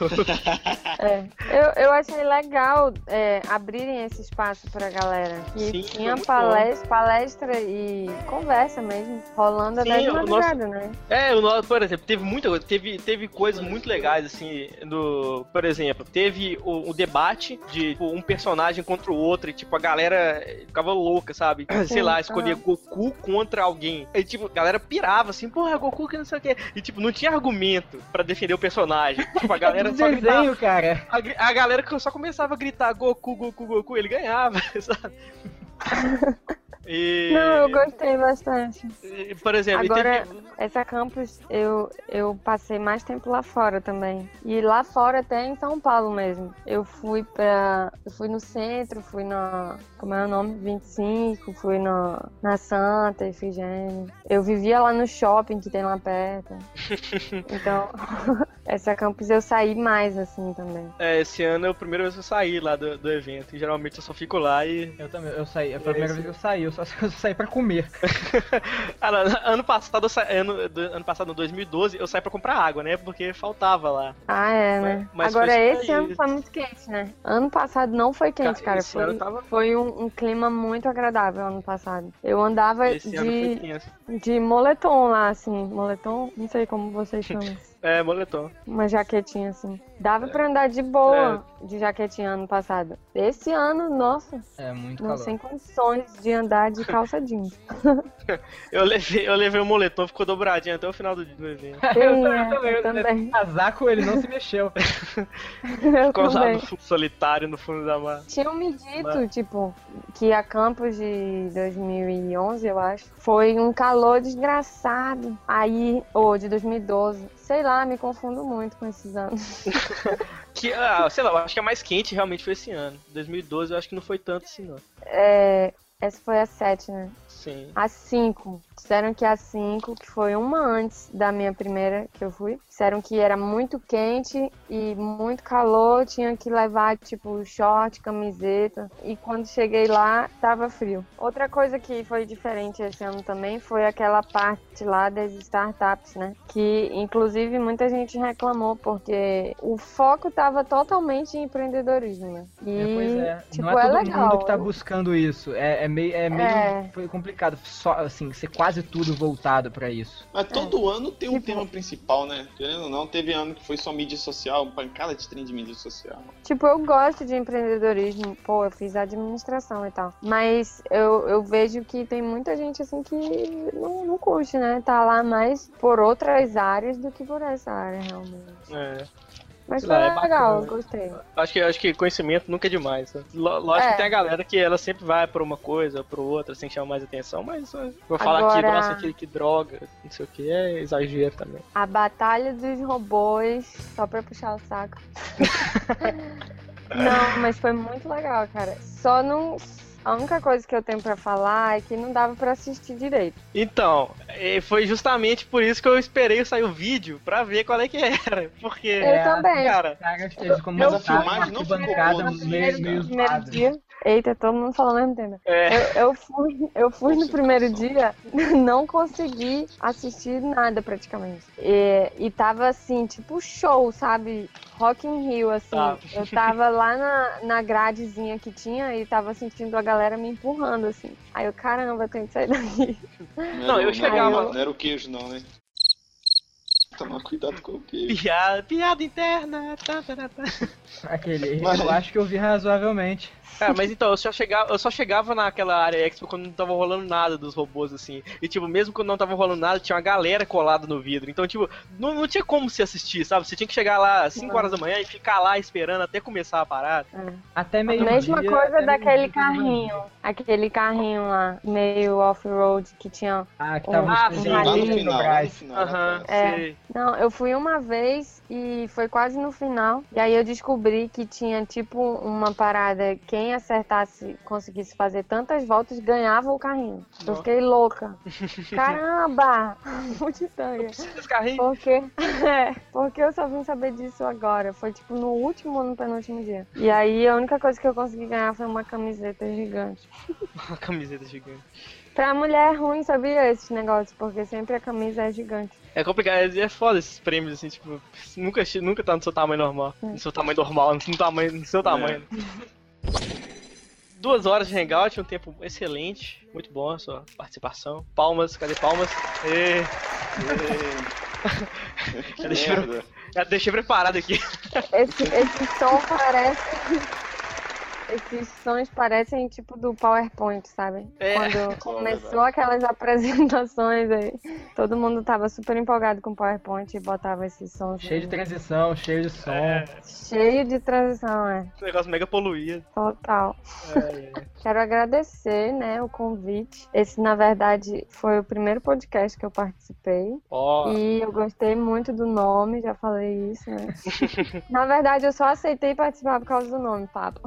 É. Eu, eu achei legal é, abrirem esse espaço pra galera. Que Sim, tinha palestra, palestra e conversa mesmo, rolando Sim, até de o nosso- madrugada, né? É, o nosso, por exemplo, teve muita coisa, teve, teve coisas muito legais, assim, do, por exemplo, teve o, o debate de tipo, um personagem contra o outro, e tipo, a galera ficava louca, sabe? Sei lá, escolher Goku contra alguém. E tipo, a galera pirava assim, porra, Goku que não sei o quê. E tipo, não tinha argumento pra defender o personagem. Tipo, a galera só gritava. cara. A, a galera que só começava a gritar Goku, Goku, Goku, ele ganhava, sabe? E, Não, eu gostei bastante. e, por exemplo, Agora- teve- Essa campus, eu, eu passei mais tempo lá fora também. E lá fora, até em São Paulo mesmo. Eu fui. Eu fui no centro, fui na. Como é o nome? 25, fui na, na Santa, Efigênia. Eu vivia lá no shopping que tem lá perto. Então, essa campus eu saí mais, assim, também. É, esse ano é a primeira vez que eu saí lá do, do evento. E geralmente eu só fico lá e. Eu também, eu saí. Foi a primeira vez que eu saí, eu só, eu só saí pra comer. Não, ano passado, eu sa... ano, do- ano passado, no 2012, eu saí pra comprar água, né? Porque faltava lá. Ah, é, né? Mas Agora, esse aí. ano foi muito quente, né? Ano passado não foi quente, Ca- cara. esse Foi, tava- foi um, um clima muito agradável ano passado. Eu andava Esse ano foi de, de moletom lá, assim. Moletom? Não sei como vocês chamam. É, moletom. Uma jaquetinha, assim. Dava pra andar de boa de jaquetinha ano passado. Esse ano, nossa, É muito não calor. sem condições de andar de calça jeans. Eu levei, eu levei o moletom, ficou dobradinho até o final do, do evento. Sim, eu é, também, eu também. Casaco, ele não se mexeu. Eu Ficou lá no fundo solitário no fundo da mata. Tinham me dito, tipo, que a campus de 2011, eu acho, foi um calor desgraçado. Aí, ou de 2012, sei lá, me confundo muito com esses anos. Que, ah, sei lá, eu acho que a mais quente realmente foi esse ano. 2012 eu acho que não foi tanto assim, não. É, essa foi a 7, né? Sim. A 5. Disseram que a 5, que foi uma antes da minha primeira que eu fui, disseram que era muito quente e muito calor, tinha que levar tipo short, camiseta. E quando cheguei lá, tava frio. Outra coisa que foi diferente esse ano também foi aquela parte lá das startups, né? Que inclusive muita gente reclamou porque o foco tava totalmente em empreendedorismo, né? E É, pois é. tipo, não é todo legal. mundo que tá buscando isso. É, é meio, é meio É. foi complicado. Só, assim, ser quase tudo voltado pra isso. Mas todo ano tem um Tipo- tema principal, né? Querendo ou não, teve ano que foi só mídia social, pancada de trem de mídia social. Tipo, eu gosto de empreendedorismo. Pô, eu fiz administração e tal. Mas eu, eu vejo que tem muita gente assim que não, não curte, né? Tá lá mais por outras áreas do que por essa área, realmente. É. Mas Sei foi lá, é legal, bacana. gostei. Acho que, acho que conhecimento nunca é demais. né? Lógico É. que tem a galera que ela sempre vai pra uma coisa, pra outra, assim, que chama mais atenção, mas vou falar que, Agora- nossa, que, que droga, não sei o que, é exagero também. A batalha dos robôs, só pra puxar o saco. não, mas foi muito legal, cara. Só não. A única coisa que eu tenho pra falar é que não dava pra assistir direito. Então, foi justamente por isso que eu esperei sair o vídeo pra ver qual é que era. Porque, Eu também. cara, Cara, Mas a montaram uma filmagem não ficou boa, meio, meio dia. Eita, todo mundo falando ao mesmo tempo. é, Eu, eu fui, eu fui no primeiro dia, não consegui assistir nada praticamente. E, e tava assim, tipo show, sabe? Rock in Rio, assim. Tá. Eu tava lá na, na gradezinha que tinha e tava sentindo a galera me empurrando, assim. Aí eu, caramba, eu tenho que sair daqui. Não, eu era o- chegava- Não era o queijo, não, né? Tomar cuidado com o queijo. piada, piada interna. Tá, tá, tá, tá. Aquele, Mas- eu acho que eu vi razoavelmente. Cara, mas então, eu só, chegava, eu só chegava naquela área expo quando não tava rolando nada dos robôs, assim. E, tipo, mesmo quando não tava rolando nada, tinha uma galera colada no vidro. Então, tipo, não, não tinha como se assistir, sabe? Você tinha que chegar lá às 5 Não. horas da manhã e ficar lá esperando até começar a parada. Até A meio mesma dia, coisa até daquele carrinho. Aquele carrinho lá, meio off-road, que tinha Ah, que tava Ah, nos sim. Lá no final, lá no final. Aham, cara? É. Não, eu fui uma vez e foi quase no final. E aí eu descobri que tinha tipo uma parada, quem acertasse, conseguisse fazer tantas voltas, ganhava o carrinho. Eu fiquei louca. Caramba! Muito carrinho. Porque, é, porque eu só vim saber disso agora. Foi tipo no último ou no penúltimo dia. E aí a única coisa que eu consegui ganhar foi uma camiseta gigante. Uma camiseta gigante. Pra mulher é ruim, sabia esses negócios? Porque sempre a camisa é gigante. É complicado, é é foda esses prêmios, assim, tipo, nunca, nunca tá no seu tamanho normal. No seu tamanho normal, no seu tamanho. No seu tamanho. Duas horas de hangout, um tempo excelente. Muito bom a sua participação. Palmas, cadê palmas? Ê, Que Já deixei, deixei preparado aqui. Esse, esse som parece. Esses sons parecem tipo do PowerPoint, sabe? É. Quando começou aquelas apresentações aí, todo mundo tava super empolgado com o PowerPoint e botava esses sons. Cheio de transição, cheio de som. É, Cheio de transição, é. um negócio mega poluído. Total. É, é. Quero agradecer, né, o convite. Esse, na verdade, foi o primeiro podcast que eu participei. Ó, E eu gostei muito do nome, já falei isso, né? Na verdade, eu só aceitei participar por causa do nome, papo.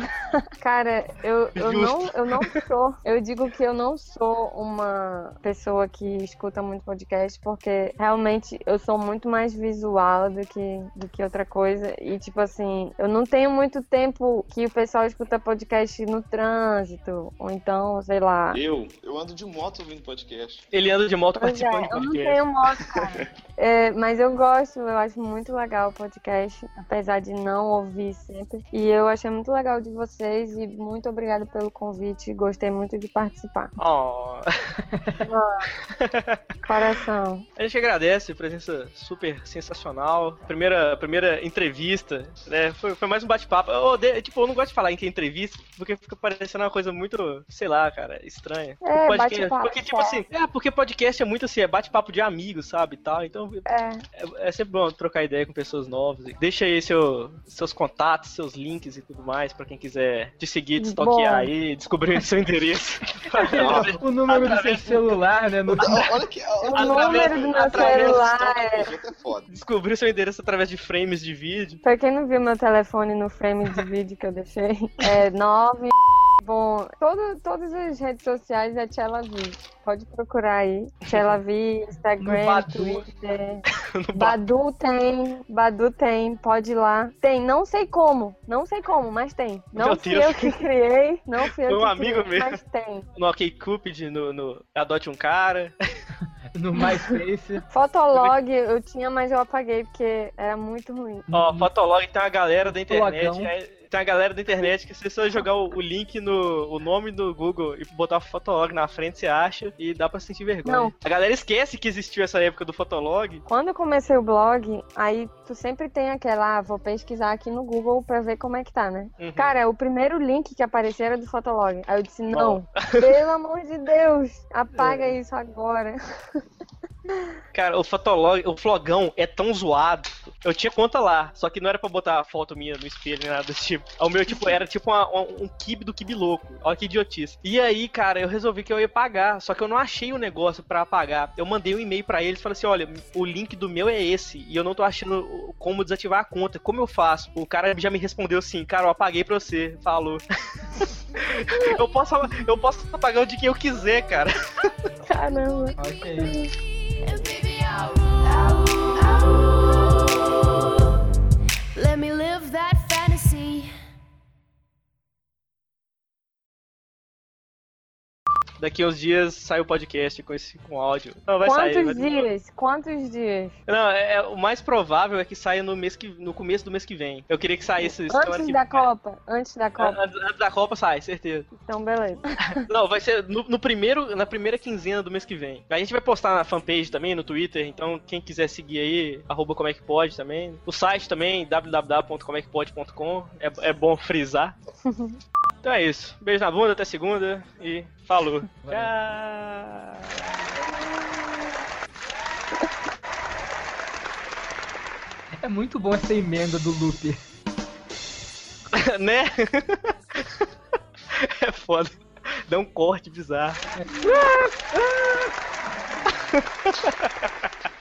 Cara, eu, eu, não, eu não sou. Eu digo que eu não sou uma pessoa que escuta muito podcast, porque realmente eu sou muito mais visual do que, do que outra coisa. E, tipo assim, eu não tenho muito tempo que o pessoal escuta podcast no trânsito, ou então, sei lá. Eu, eu ando de moto ouvindo podcast. ele anda de moto Pois é, participando eu de não podcast. tenho moto, cara. É, mas eu gosto, eu acho muito legal o podcast, apesar de não ouvir sempre. E eu achei muito legal de vocês e muito obrigada pelo convite. Gostei muito de participar. Ó, Coração. a gente agradece, a presença super sensacional. Primeira, primeira entrevista, né? Foi, foi mais um bate-papo. Eu odeio- tipo, eu não gosto de falar em que é entrevista, porque fica parecendo uma coisa muito, sei lá, cara, estranha. É, Podcast- bate-papo, porque, tipo é. assim, é, porque podcast é muito assim, é bate-papo de amigos, sabe? Tal. Então É, é, é sempre bom trocar ideia com pessoas novas. Deixa aí seu, seus contatos, seus links e tudo mais, pra quem quiser te seguir, te Bom. stalkear aí, descobrir seu endereço. O número do seu celular, né? No... Olha que. o Olha, número do meu celular é. é descobrir seu endereço através de frames de vídeo. Pra quem não viu meu telefone no frame de vídeo que eu deixei, é 9. Bom, todo, todas as redes sociais é Tchelavi. Pode procurar aí. Tchelavi, No Instagram, Badu. Twitter. Badu tem, Badu tem, pode ir lá. Tem, não sei como, não sei como, mas tem. Não Meu fui Deus. eu que criei, não fui eu Foi um que amigo criei, meu. mas tem. No OkCupid, no, no Adote um Cara. no MySpace. Fotolog eu tinha, mas eu apaguei porque era muito ruim. Ó, Fotolog tem uma galera da internet. É, tem uma galera da internet que se você jogar o, o link no. o nome do Google e botar Fotolog na frente, você acha e dá pra sentir vergonha. Não. A galera esquece que existiu essa época do Fotolog. Quando eu comecei o blog, aí tu sempre tem aquela, ah, vou pesquisar aqui no Google pra ver como é que tá, né? Uhum. Cara, o primeiro link que apareceu era do Fotolog. Aí eu disse, não, pelo amor de Deus, apaga isso agora. Cara, o Fotolog, o Flogão é tão zoado. Eu tinha conta lá, só que não era pra botar a foto minha no espelho nem nada desse tipo. O meu, tipo, era tipo uma- um, um kibe do kibe louco. Olha que idiotice. E aí, cara, eu resolvi que eu ia pagar, só que eu não achei o negócio pra apagar. Eu mandei um e-mail pra eles e falei assim: olha, o link do meu é esse, e eu não tô achando como desativar a conta. Como eu faço? O cara já me respondeu assim: cara, eu apaguei pra você. Falou. eu, posso, eu posso apagar o de quem eu quiser, cara. Caramba. Ok. Let me live that Daqui uns dias sai o podcast com esse com áudio. Não, vai Quantos sair. vai- dias? Quantos dias? Não, é, é- o mais provável é que saia no mês que no começo do mês que vem. Eu queria que saísse semana Antes que da. Copa? Antes da Copa. Antes, antes da Copa sai, certeza. Então, beleza. Não, vai ser no, no primeiro, na primeira quinzena do mês que vem. A gente vai postar na fanpage também, no Twitter, então quem quiser seguir aí, arroba como é que pode também. O site também, www.comecpode.com, é, é bom frisar. Então é isso. Beijo na bunda, até segunda e falou. Tchau. É muito bom essa emenda do loop. né? é foda. Dá um corte bizarro.